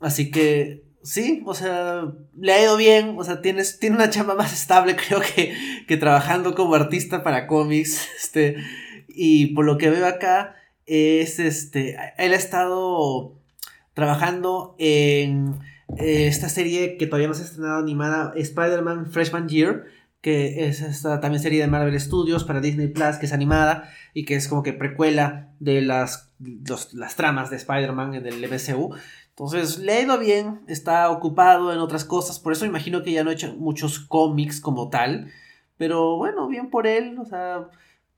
Así que sí, o sea, le ha ido bien, o sea, tienes, tiene una chamba más estable creo que, que trabajando como artista para cómics, este, y por lo que veo acá, es este, él ha estado trabajando en eh, esta serie que todavía no se ha estrenado animada, Spider-Man Freshman Year, que es esta también serie de Marvel Studios para Disney Plus, que es animada y que es como que precuela de las, las tramas de Spider-Man en el MCU. Entonces le ha ido bien, está ocupado en otras cosas, por eso imagino que ya no ha hecho muchos cómics como tal, pero bueno, bien por él, o sea,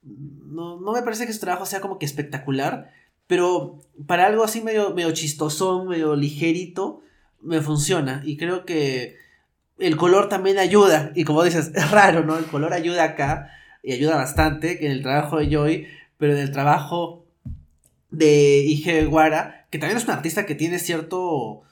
no, no me parece que su trabajo sea como que espectacular, pero para algo así medio, medio chistosón, medio ligerito, me funciona y creo que el color también ayuda. Y como dices, es raro, ¿no? El color ayuda acá y ayuda bastante en el trabajo de Joy, pero en el trabajo de Ige Guara, que también es un artista que tiene cierto,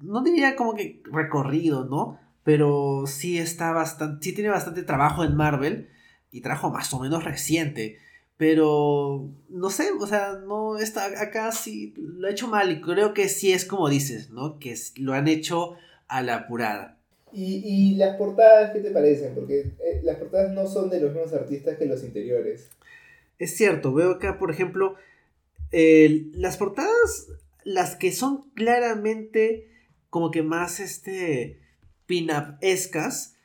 no diría como que recorrido, ¿no? Pero sí está bastante, sí tiene bastante trabajo en Marvel y trabajo más o menos reciente. Pero no sé, o sea, no está acá sí lo ha hecho mal y creo que sí es como dices, ¿no? Que lo han hecho a la apurada. ¿Y, y las portadas qué te parecen? Porque eh, las portadas no son de los mismos artistas que los interiores. Es cierto, veo acá, por ejemplo, las portadas, las que son claramente como que más este pin-up-escas,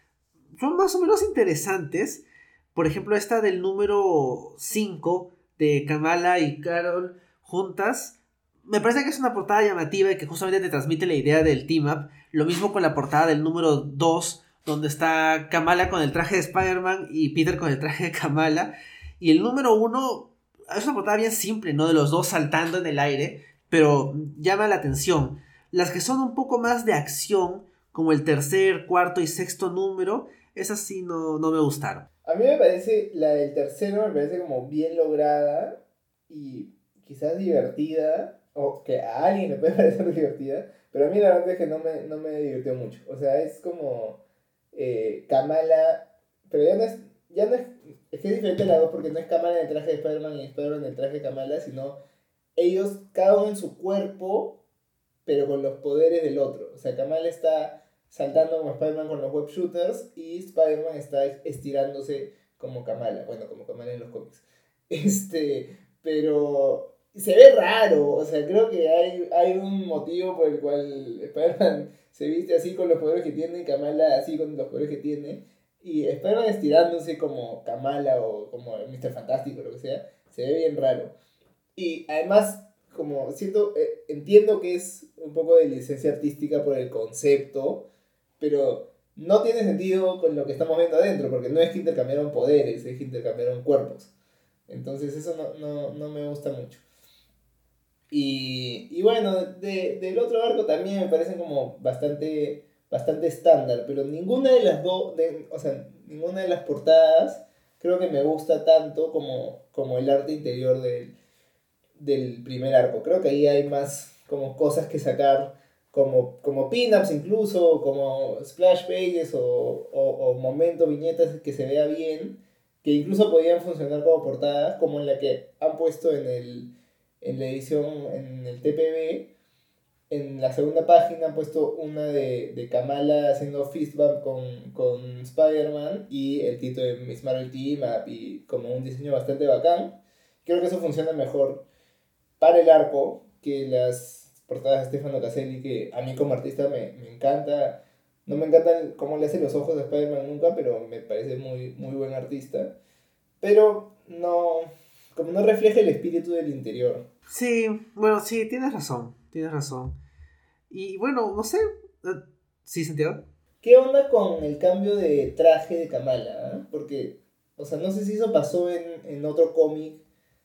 son más o menos interesantes. Por ejemplo, esta del número 5 de Kamala y Carol juntas. Me parece que es una portada llamativa y que justamente te transmite la idea del team-up. Lo mismo con la portada del número 2, donde está Kamala con el traje de Spider-Man y Peter con el traje de Kamala. Y el número 1 es una portada bien simple, ¿no? De los dos saltando en el aire, pero llama la atención. Las que son un poco más de acción, como el tercer, cuarto y sexto número, esas sí no, no me gustaron. A mí me parece, la del tercero me parece como bien lograda y quizás divertida, o que a alguien le puede parecer divertida, pero a mí la verdad es que no me, no me divirtió mucho. O sea, es como eh, Kamala, pero ya no es, ya no es, es que es diferente la dos porque no es Kamala en el traje de Spider-Man y Spider-Man en el traje de Kamala, sino ellos, cada uno en su cuerpo, pero con los poderes del otro. O sea, Kamala está saltando como Spider-Man con los web shooters y Spider-Man está estirándose como Kamala, bueno, como Kamala en los cómics. Este, pero se ve raro, o sea, creo que hay, hay un motivo por el cual Spider-Man se viste así con los poderes que tiene Kamala así con los poderes que tiene. Y Spider-Man estirándose como Kamala o como Mr. Fantástico, lo que sea, se ve bien raro. Y además, como siento, eh, entiendo que es un poco de licencia artística por el concepto, pero no tiene sentido con lo que estamos viendo adentro, porque no es que intercambiaron poderes, es que intercambiaron cuerpos. Entonces eso no, no, no me gusta mucho. Y, y bueno, de, del otro arco también me parecen como bastante, bastante estándar, pero ninguna de las dos, o sea, ninguna de las portadas creo que me gusta tanto como, como el arte interior del, del primer arco. Creo que ahí hay más como cosas que sacar como, como pin-ups incluso, como splash pages o, o, momentos, viñetas que se vea bien, que incluso podían funcionar como portadas, como en la que han puesto en, el, en la edición, en el TPB. En la segunda página han puesto una de, de Kamala haciendo fist bump con, con Spider-Man y el título de Miss Marvel Team Up y como un diseño bastante bacán. Creo que eso funciona mejor para el arco que las portadas de Stefano Caselli, que a mí como artista me, me encanta. No me encanta cómo le hace los ojos a Spider-Man nunca, pero me parece muy, muy buen artista. Pero no, como no refleja el espíritu del interior. Sí, bueno, sí, tienes razón, tienes razón. Y bueno, no sé, eh, ¿sí, Santiago? ¿Qué onda con el cambio de traje de Kamala? Ah? Porque, o sea, no sé si eso pasó en, en otro cómic,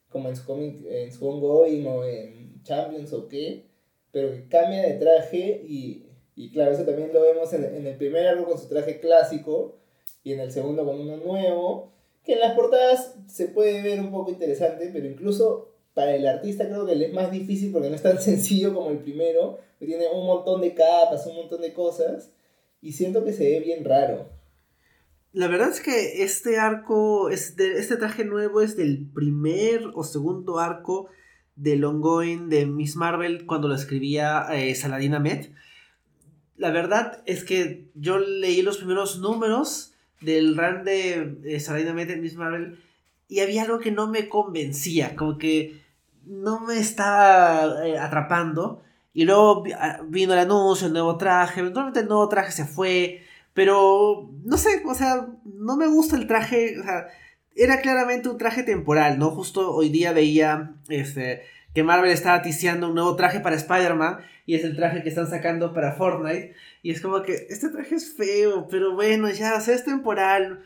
como en su cómic, en su ongoing o en Champions o qué, pero que cambia de traje y, y claro, eso también lo vemos en, en, el primer álbum con su traje clásico y en el segundo con uno nuevo, que en las portadas se puede ver un poco interesante, pero incluso para el artista creo que es más difícil porque no es tan sencillo como el primero, que tiene un montón de capas, un montón de cosas, y siento que se ve bien raro. La verdad es que este arco, este, este traje nuevo es del primer o segundo arco del ongoing de Miss Marvel cuando lo escribía eh, Saladin Ahmed. La verdad es que yo leí los primeros números del run de eh, en Miss Marvel y había algo que no me convencía, como que no me estaba eh, atrapando. Y luego ah, vino el anuncio, el nuevo traje, eventualmente el nuevo traje se fue, pero no sé, o sea, no me gusta el traje, o sea, era claramente un traje temporal, ¿no? Justo hoy día veía este, que Marvel estaba ticiando un nuevo traje para Spider-Man y es el traje que están sacando para Fortnite. Y es como que este traje es feo, pero bueno, ya, o es temporal.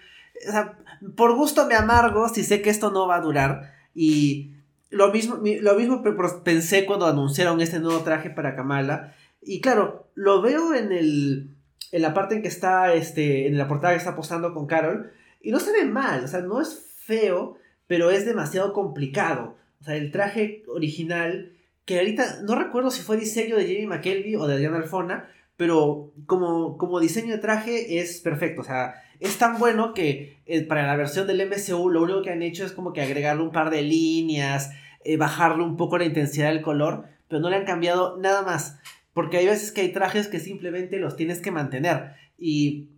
O sea, por gusto me amargo si sé que esto no va a durar. Y lo mismo, lo mismo pensé cuando anunciaron este nuevo traje para Kamala. Y claro, lo veo en el. En la parte en que está. Este. En la portada que está postando con Carol. Y no se ve mal, o sea, no es feo, pero es demasiado complicado. Sea, el traje original, que ahorita no recuerdo si fue diseño de Jamie McKelvey o de Adriana Alfona, pero como, como diseño de traje es perfecto. O sea, es tan bueno que eh, para la versión del MCU lo único que han hecho es como que agregarle un par de líneas, eh, bajarle un poco la intensidad del color, pero no le han cambiado nada más. Porque hay veces que hay trajes que simplemente los tienes que mantener. Y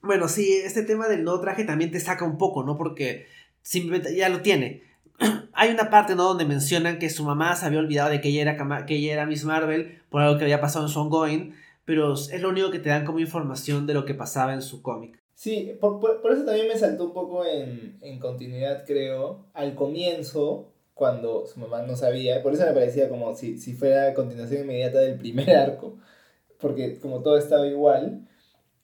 bueno, sí, este tema del nuevo traje también te saca un poco, ¿no? Porque simplemente ya lo tiene. Hay una parte, ¿no? Donde mencionan que su mamá se había olvidado de que ella era, que ella era Miss Marvel por algo que había pasado en su ongoing, pero es lo único que te dan como información de lo que pasaba en su cómic. Sí, por, por, eso también me saltó un poco en, en continuidad, creo, al comienzo, cuando su mamá no sabía, por eso me parecía como si, si fuera continuación inmediata del primer arco, porque como todo estaba igual,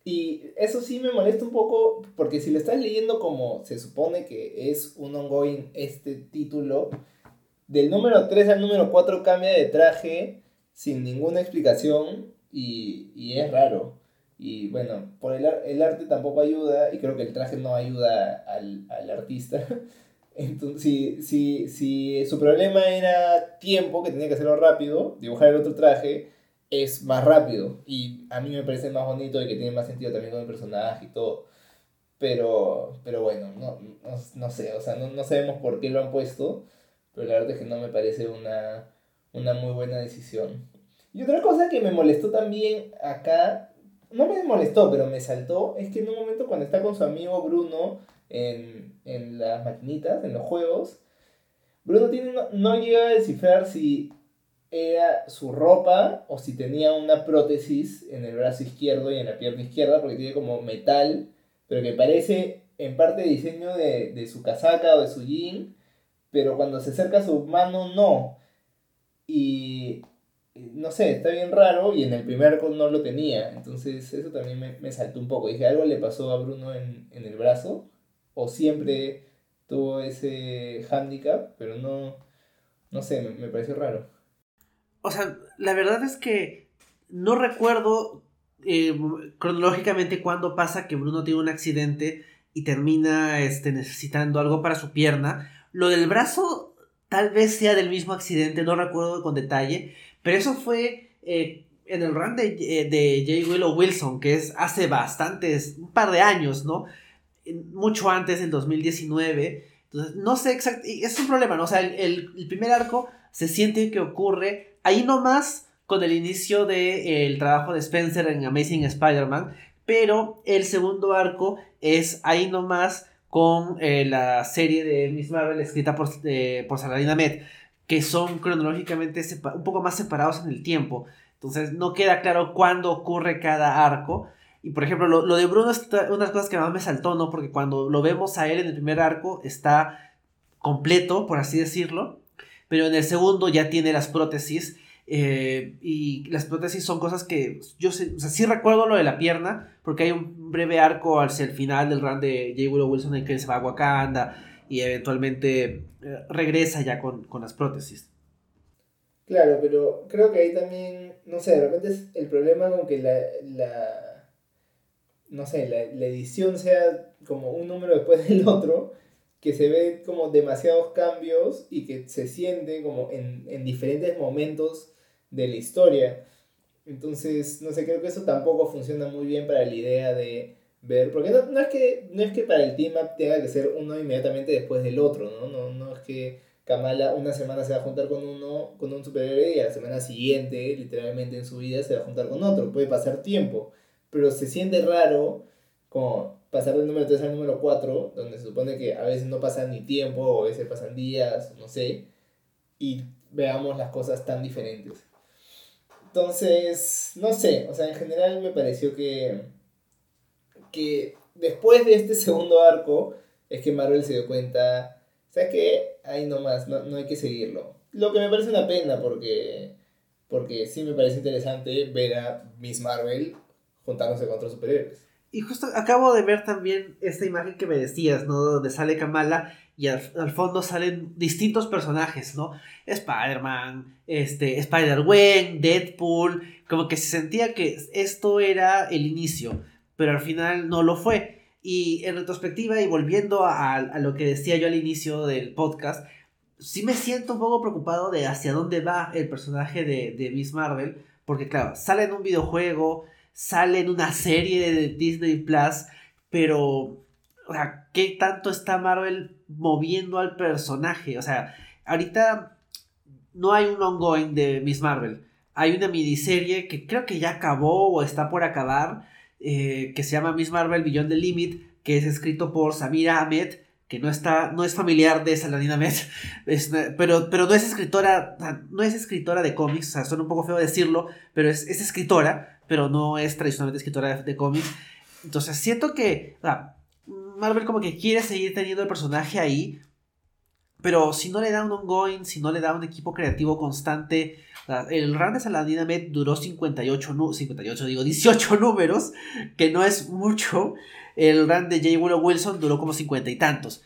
y eso sí me molesta un poco, porque si lo estás leyendo como se supone que es un ongoing este título, del número 3 al número 4 cambia de traje sin ninguna explicación y, y es raro. Y bueno, por el, el, arte tampoco ayuda y creo que el traje no ayuda al, al artista. Entonces, si, si, si su problema era tiempo, que tenía que hacerlo rápido, dibujar el otro traje, es más rápido y a mí me parece más bonito y que tiene más sentido también con el personaje y todo. Pero, pero bueno, no, no, sé, o sea, no, no, sabemos por qué lo han puesto, pero la verdad es que no me parece una, una muy buena decisión. Y otra cosa que me molestó también acá, no me molestó, pero me saltó, es que en un momento cuando está con su amigo Bruno en, en las maquinitas, en los juegos, Bruno tiene, no, no llega a descifrar si era su ropa o si tenía una prótesis en el brazo izquierdo y en la pierna izquierda, porque tiene como metal, pero que parece en parte diseño de, de su casaca o de su jean, pero cuando se acerca a su mano no. Y no sé, está bien raro y en el primer no lo tenía, entonces eso también me, me saltó un poco. Dije, ¿algo le pasó a Bruno en, en el brazo? ¿O siempre tuvo ese handicap? Pero no, no sé, me, me pareció raro. O sea, la verdad es que no recuerdo eh, cronológicamente cuándo pasa que Bruno tiene un accidente y termina este, necesitando algo para su pierna. Lo del brazo tal vez sea del mismo accidente, no recuerdo con detalle, pero eso fue eh, en el run de, eh, de J. Willow Wilson, que es hace bastantes, un par de años, ¿no? Mucho antes del 2019. Entonces, no sé exactamente, es un problema, ¿no? O sea, el, el, primer arco se siente que ocurre ahí nomás con el inicio del de, trabajo de Spencer en Amazing Spider-Man, pero el segundo arco es ahí nomás con eh, la serie de Miss Marvel escrita por, eh, por que son cronológicamente un poco más separados en el tiempo. Entonces no queda claro cuándo ocurre cada arco. Y por ejemplo, lo, de Bruno es una de las cosas que más me saltó, ¿no? Porque cuando lo vemos a él en el primer arco está completo, por así decirlo. Pero en el segundo ya tiene las prótesis. Eh, y las prótesis son cosas que yo sé, o sea, sí recuerdo lo de la pierna, porque hay un breve arco hacia el final del run de J. Willow Wilson en que él se va a Wakanda y eventualmente eh, regresa ya con, con las prótesis. Claro, pero creo que ahí también, no sé, de repente es el problema con que la, la no sé, la, la, edición sea como un número después del otro, que se ve como demasiados cambios y que se siente como en, en diferentes momentos de la historia. Entonces, no sé, creo que eso tampoco funciona muy bien para la idea de ver, porque no, no, es, que, no es que para el team up tenga que ser uno inmediatamente después del otro, ¿no? No, no es que Kamala una semana se va a juntar con uno, con un superhéroe y a la semana siguiente, literalmente en su vida, se va a juntar con otro. Puede pasar tiempo, pero se siente raro como pasar del número 3 al número 4, donde se supone que a veces no pasa ni tiempo, o a veces pasan días, no sé, y veamos las cosas tan diferentes. Entonces, no sé, o sea, en general me pareció que, que después de este segundo arco es que Marvel se dio cuenta, ¿sabes qué? Ahí nomás, no, no hay que seguirlo. Lo que me parece una pena porque, porque sí me parece interesante ver a Miss Marvel juntándose con otros superhéroes. Y justo acabo de ver también esta imagen que me decías, ¿no? Donde sale Kamala y al, fondo salen distintos personajes, ¿no? Spider-Man, este, Spider-Gwen, Deadpool, como que se sentía que esto era el inicio, pero al final no lo fue. Y en retrospectiva y volviendo a, lo que decía yo al inicio del podcast, sí me siento un poco preocupado de hacia dónde va el personaje de, de Miss Marvel, porque claro, sale en un videojuego, sale en una serie de Disney Plus, pero o sea, ¿qué tanto está Marvel moviendo al personaje? O sea, ahorita no hay un ongoing de Miss Marvel. Hay una miniserie que creo que ya acabó o está por acabar, eh, que se llama Miss Marvel Beyond the Limit, que es escrito por Samira Ahmed, que no está, no es familiar de Saladin Ahmed, pero, pero no es escritora, no es escritora de cómics, o sea, suena un poco feo decirlo, pero es, escritora, pero no es tradicionalmente escritora de, de cómics. Entonces siento que, Marvel como que quiere seguir teniendo el personaje ahí, pero si no le da un ongoing, si no le da un equipo creativo constante, el run de Saladin Ahmed duró 58, 58, digo 18 números, que no es mucho. El run de J. Willow Wilson duró como 50 y tantos,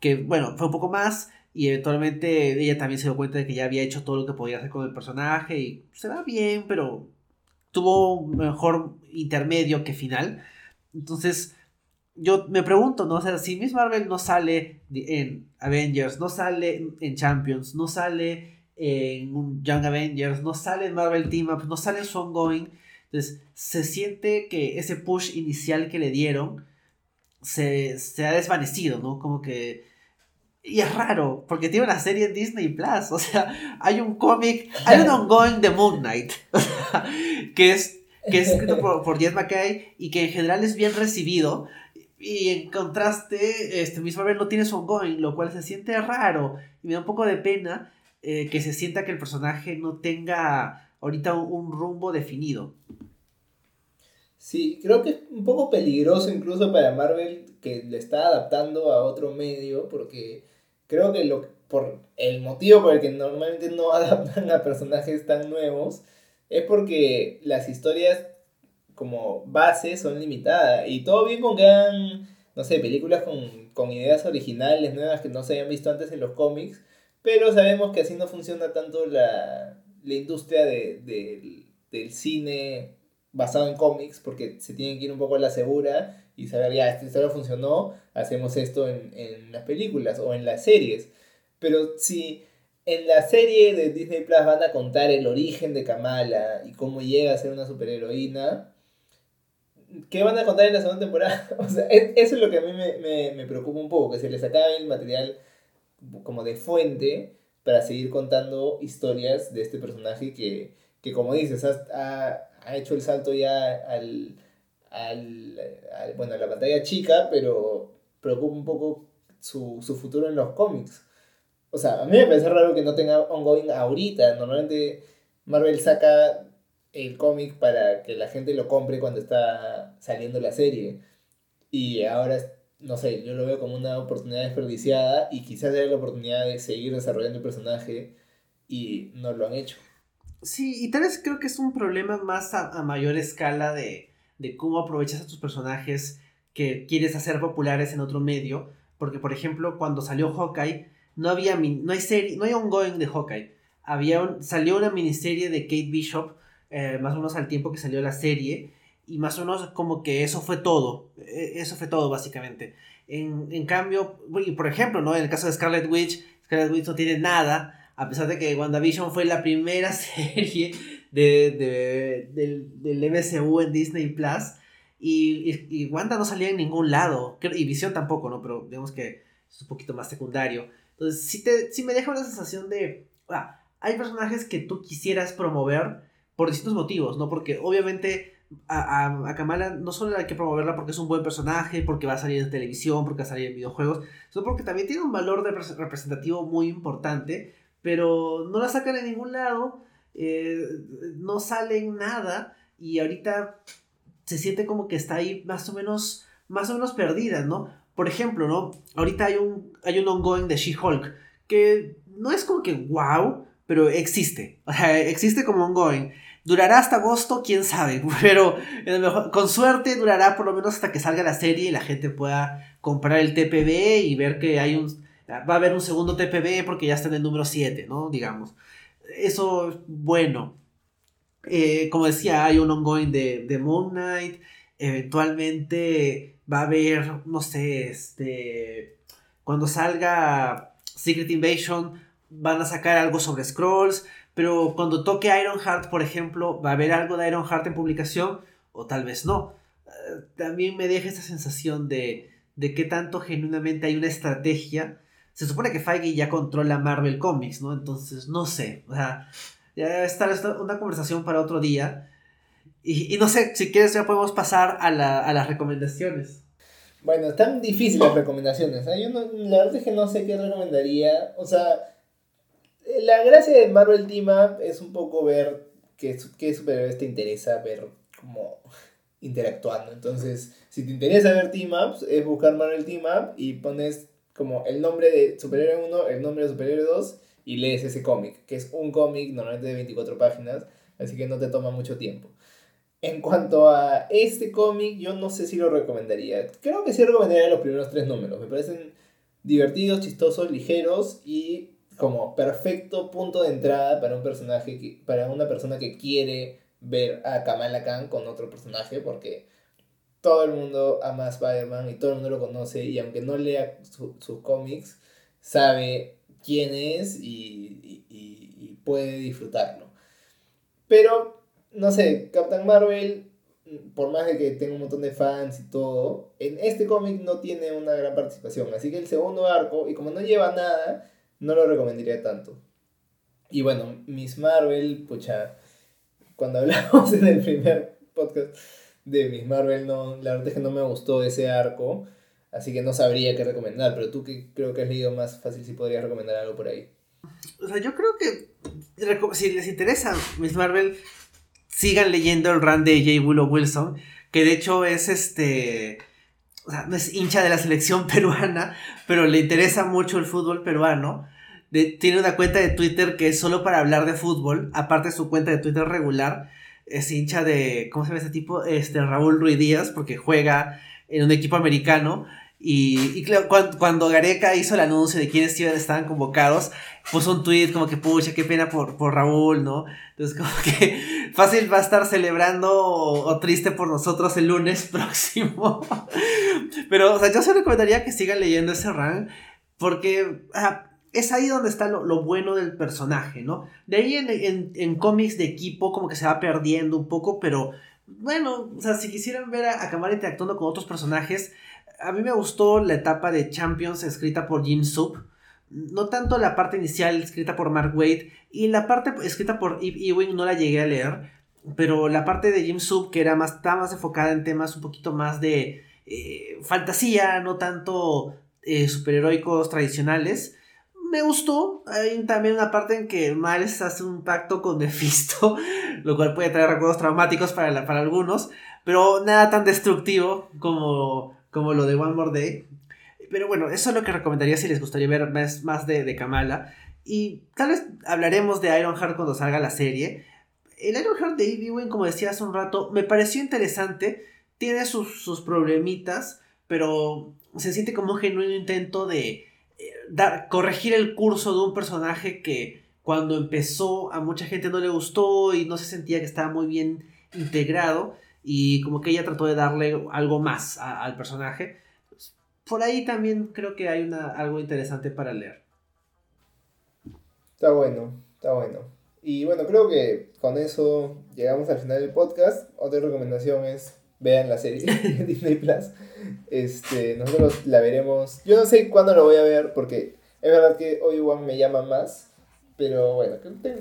que bueno, fue un poco más. Y eventualmente ella también se dio cuenta de que ya había hecho todo lo que podía hacer con el personaje. Y se va bien, pero tuvo mejor intermedio que final. Entonces, yo me pregunto, ¿no? O sea, si Miss Marvel no sale en Avengers, no sale en Champions, no sale en Young Avengers, no sale en Marvel Team Up, no sale en su ongoing, entonces se siente que ese push inicial que le dieron se, se ha desvanecido, ¿no? Como que... Y es raro, porque tiene una serie en Disney Plus, o sea, hay un cómic, hay un ongoing de Moon Knight, que es, que es escrito por, por Jet McKay y que en general es bien recibido, y en contraste, este Miss Marvel no tiene su ongoing, lo cual se siente raro. Y me da un poco de pena eh, que se sienta que el personaje no tenga ahorita un, rumbo definido. Sí, creo que es un poco peligroso incluso para Marvel que le está adaptando a otro medio, porque creo que lo, por el motivo por el que normalmente no adaptan a personajes tan nuevos es porque las historias como base son limitadas. Y todo bien con que hagan, no sé, películas con, con ideas originales, nuevas que no se hayan visto antes en los cómics, pero sabemos que así no funciona tanto la, la industria de, de, del cine basado en cómics, porque se tienen que ir un poco a la segura y saber, ya, esta historia funcionó, hacemos esto en, en las películas o en las series. Pero si en la serie de Disney Plus van a contar el origen de Kamala y cómo llega a ser una superheroína. ¿Qué van a contar en la segunda temporada? O sea, e, eso es lo que a mí me, me, preocupa un poco, que se les acabe el material como de fuente para seguir contando historias de este personaje que, que como dices, ha, ha, hecho el salto ya al, al, bueno, a la pantalla chica, pero preocupa un poco su, su futuro en los cómics. O sea, a mí me parece raro que no tenga ongoing ahorita. Normalmente Marvel saca el cómic para que la gente lo compre cuando está saliendo la serie. Y ahora, no sé, yo lo veo como una oportunidad desperdiciada y quizás sea la oportunidad de seguir desarrollando el personaje y no lo han hecho. Sí, y tal vez creo que es un problema más a, mayor escala de, de cómo aprovechas a tus personajes que quieres hacer populares en otro medio. Porque, por ejemplo, cuando salió Hawkeye, no había, no hay serie, no hay ongoing de Hawkeye. Había salió una miniserie de Kate Bishop, eh, más o menos al tiempo que salió la serie, y más o menos como que eso fue todo, e, eso fue todo básicamente. En, en cambio, por ejemplo, ¿no? en el caso de Scarlet Witch, Scarlet Witch no tiene nada, a pesar de que WandaVision fue la primera serie de, de, del, del MCU en Disney Plus, y, y, Wanda no salía en ningún lado, y Vision tampoco, ¿no? Pero digamos que es un poquito más secundario. Entonces, sí, te, sí me deja una sensación de, ah, hay personajes que tú quisieras promover por distintos motivos, ¿no? Porque obviamente a, a, a, Kamala no solo hay que promoverla porque es un buen personaje, porque va a salir en televisión, porque va a salir en videojuegos, sino porque también tiene un valor representativo muy importante, pero no la sacan en ningún lado, eh, no sale en nada, y ahorita se siente como que está ahí más o menos, más o menos perdida, ¿no? Por ejemplo, ¿no? Ahorita hay un, hay un ongoing de She-Hulk que no es como que wow, pero existe. O sea, existe como ongoing. Durará hasta agosto, quién sabe. Pero con suerte durará por lo menos hasta que salga la serie y la gente pueda comprar el TPB y ver que hay un. Va a haber un segundo TPB porque ya está en el número 7, ¿no? Digamos. Eso es bueno. Eh, como decía, hay un ongoing de, de Moon Knight. Eventualmente va a haber, no sé, este, cuando salga Secret Invasion van a sacar algo sobre Scrolls, pero cuando toque Ironheart, por ejemplo, va a haber algo de Ironheart en publicación o tal vez no. Eh, también me deja esa sensación de, de que tanto genuinamente hay una estrategia. Se supone que Feige ya controla Marvel Comics, ¿no? Entonces, no sé. O sea, ya está una conversación para otro día. Y, no sé, si quieres ya podemos pasar a, las recomendaciones. Bueno, están difíciles las recomendaciones. ¿eh? No, la verdad es que no sé qué recomendaría. O sea, la gracia de Marvel Team Up es un poco ver qué, qué superhéroes te interesa ver como interactuando. Entonces, si te interesa ver Team Ups, es buscar Marvel Team Up y pones como el nombre de superhéroe 1, el nombre de superhéroe 2 y lees ese cómic, que es un cómic normalmente de 24 páginas, así que no te toma mucho tiempo. En cuanto a este cómic, yo no sé si lo recomendaría. Creo que sí recomendaría los primeros tres números. Me parecen divertidos, chistosos, ligeros y como perfecto punto de entrada para un personaje que, para una persona que quiere ver a Kamala Khan con otro personaje porque todo el mundo ama a Spider-Man y todo el mundo lo conoce y aunque no lea sus cómics sabe quién es y, y, y puede disfrutarlo. Pero no sé, Captain Marvel, por más de que tenga un montón de fans y todo, en este cómic no tiene una gran participación. Así que el segundo arco, y como no lleva nada, no lo recomendaría tanto. Y bueno, Miss Marvel, pucha, cuando hablamos en el primer podcast de Miss Marvel, no, la verdad es que no me gustó ese arco, así que no sabría qué recomendar, pero tú que creo que has leído más fácil si podrías recomendar algo por ahí. O sea, yo creo que si les interesa Miss Marvel, sigan leyendo el run de J. Willow Wilson, que de hecho es este. O sea, no es hincha de la selección peruana, pero le interesa mucho el fútbol peruano. tiene una cuenta de Twitter que es solo para hablar de fútbol, aparte de su cuenta de Twitter regular. Es hincha de. ¿Cómo se llama este tipo? Este, Raúl Ruiz Díaz, porque juega en un equipo americano. Y, cuando, Gareca hizo el anuncio de quiénes estaban convocados, puso un tweet como que, pucha, qué pena por, por Raúl, ¿no? Entonces, como que fácil va a estar celebrando o, triste por nosotros el lunes próximo. Pero, o sea, yo se recomendaría que sigan leyendo ese run, porque es ahí donde está lo, bueno del personaje, ¿no? De ahí en, en, cómics de equipo como que se va perdiendo un poco, pero bueno, o sea, si quisieran ver a, a interactuando con otros personajes, a mí me gustó la etapa de Champions escrita por Jim Sub. No tanto la parte inicial escrita por Mark Waid y la parte escrita por Eve Ewing no la llegué a leer, pero la parte de Jim Sub que era más, más enfocada en temas un poquito más de eh, fantasía, no tanto eh, superheroicos tradicionales, me gustó. Hay también una parte en que Miles hace un pacto con Mephisto, lo cual puede traer recuerdos traumáticos para, para algunos, pero nada tan destructivo como, como lo de One More Day. Pero bueno, eso es lo que recomendaría si les gustaría ver más, más de, de Kamala. Y tal vez hablaremos de Ironheart cuando salga la serie. El Ironheart de Ewing, como decía hace un rato, me pareció interesante. Tiene sus, sus problemitas, pero se siente como un genuino intento de dar, corregir el curso de un personaje que cuando empezó a mucha gente no le gustó y no se sentía que estaba muy bien integrado y como que ella trató de darle algo más al personaje. Por ahí también creo que hay una, algo interesante para leer. Está bueno, está bueno. Y bueno, creo que con eso llegamos al final del podcast. Otra recomendación es vean la serie de Disney Plus. Este, nosotros la veremos. Yo no sé cuándo lo voy a ver porque es verdad que hoy wan me llama más. Pero bueno,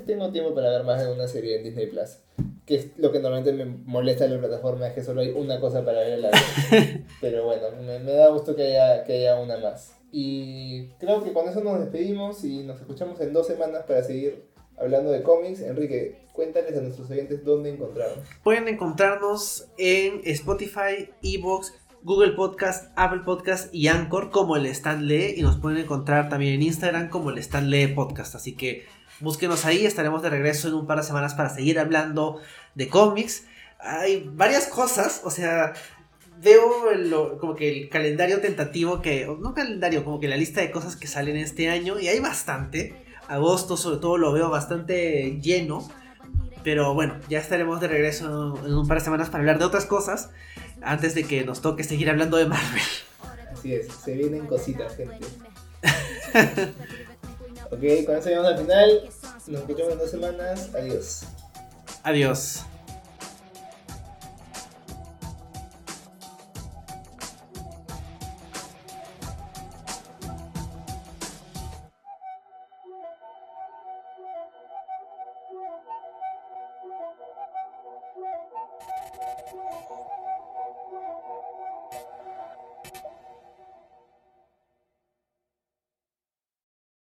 tengo tiempo para ver más de una serie en Disney Plus. Que es lo que normalmente me molesta en la plataforma, es que solo hay una cosa para ver en la Pero bueno, me, me, da gusto que haya, que haya una más. Y creo que con eso nos despedimos y nos escuchamos en dos semanas para seguir hablando de cómics. Enrique, cuéntales a nuestros oyentes dónde encontrarnos. Pueden encontrarnos en Spotify, Evox, Google Podcast, Apple Podcast y Anchor como el Stanley y nos pueden encontrar también en Instagram como el Stanley Podcast. Así que búsquenos ahí, estaremos de regreso en un par de semanas para seguir hablando de cómics. Hay varias cosas, o sea, veo como que el calendario tentativo que, no calendario, como que la lista de cosas que salen este año y hay bastante agosto sobre todo lo veo bastante lleno. Pero bueno, ya estaremos de regreso en un par de semanas para hablar de otras cosas antes de que nos toque seguir hablando de Marvel. Así es, se vienen cositas, gente. ok, con eso llegamos al final. Nos escuchamos en dos semanas. Adiós. Adiós.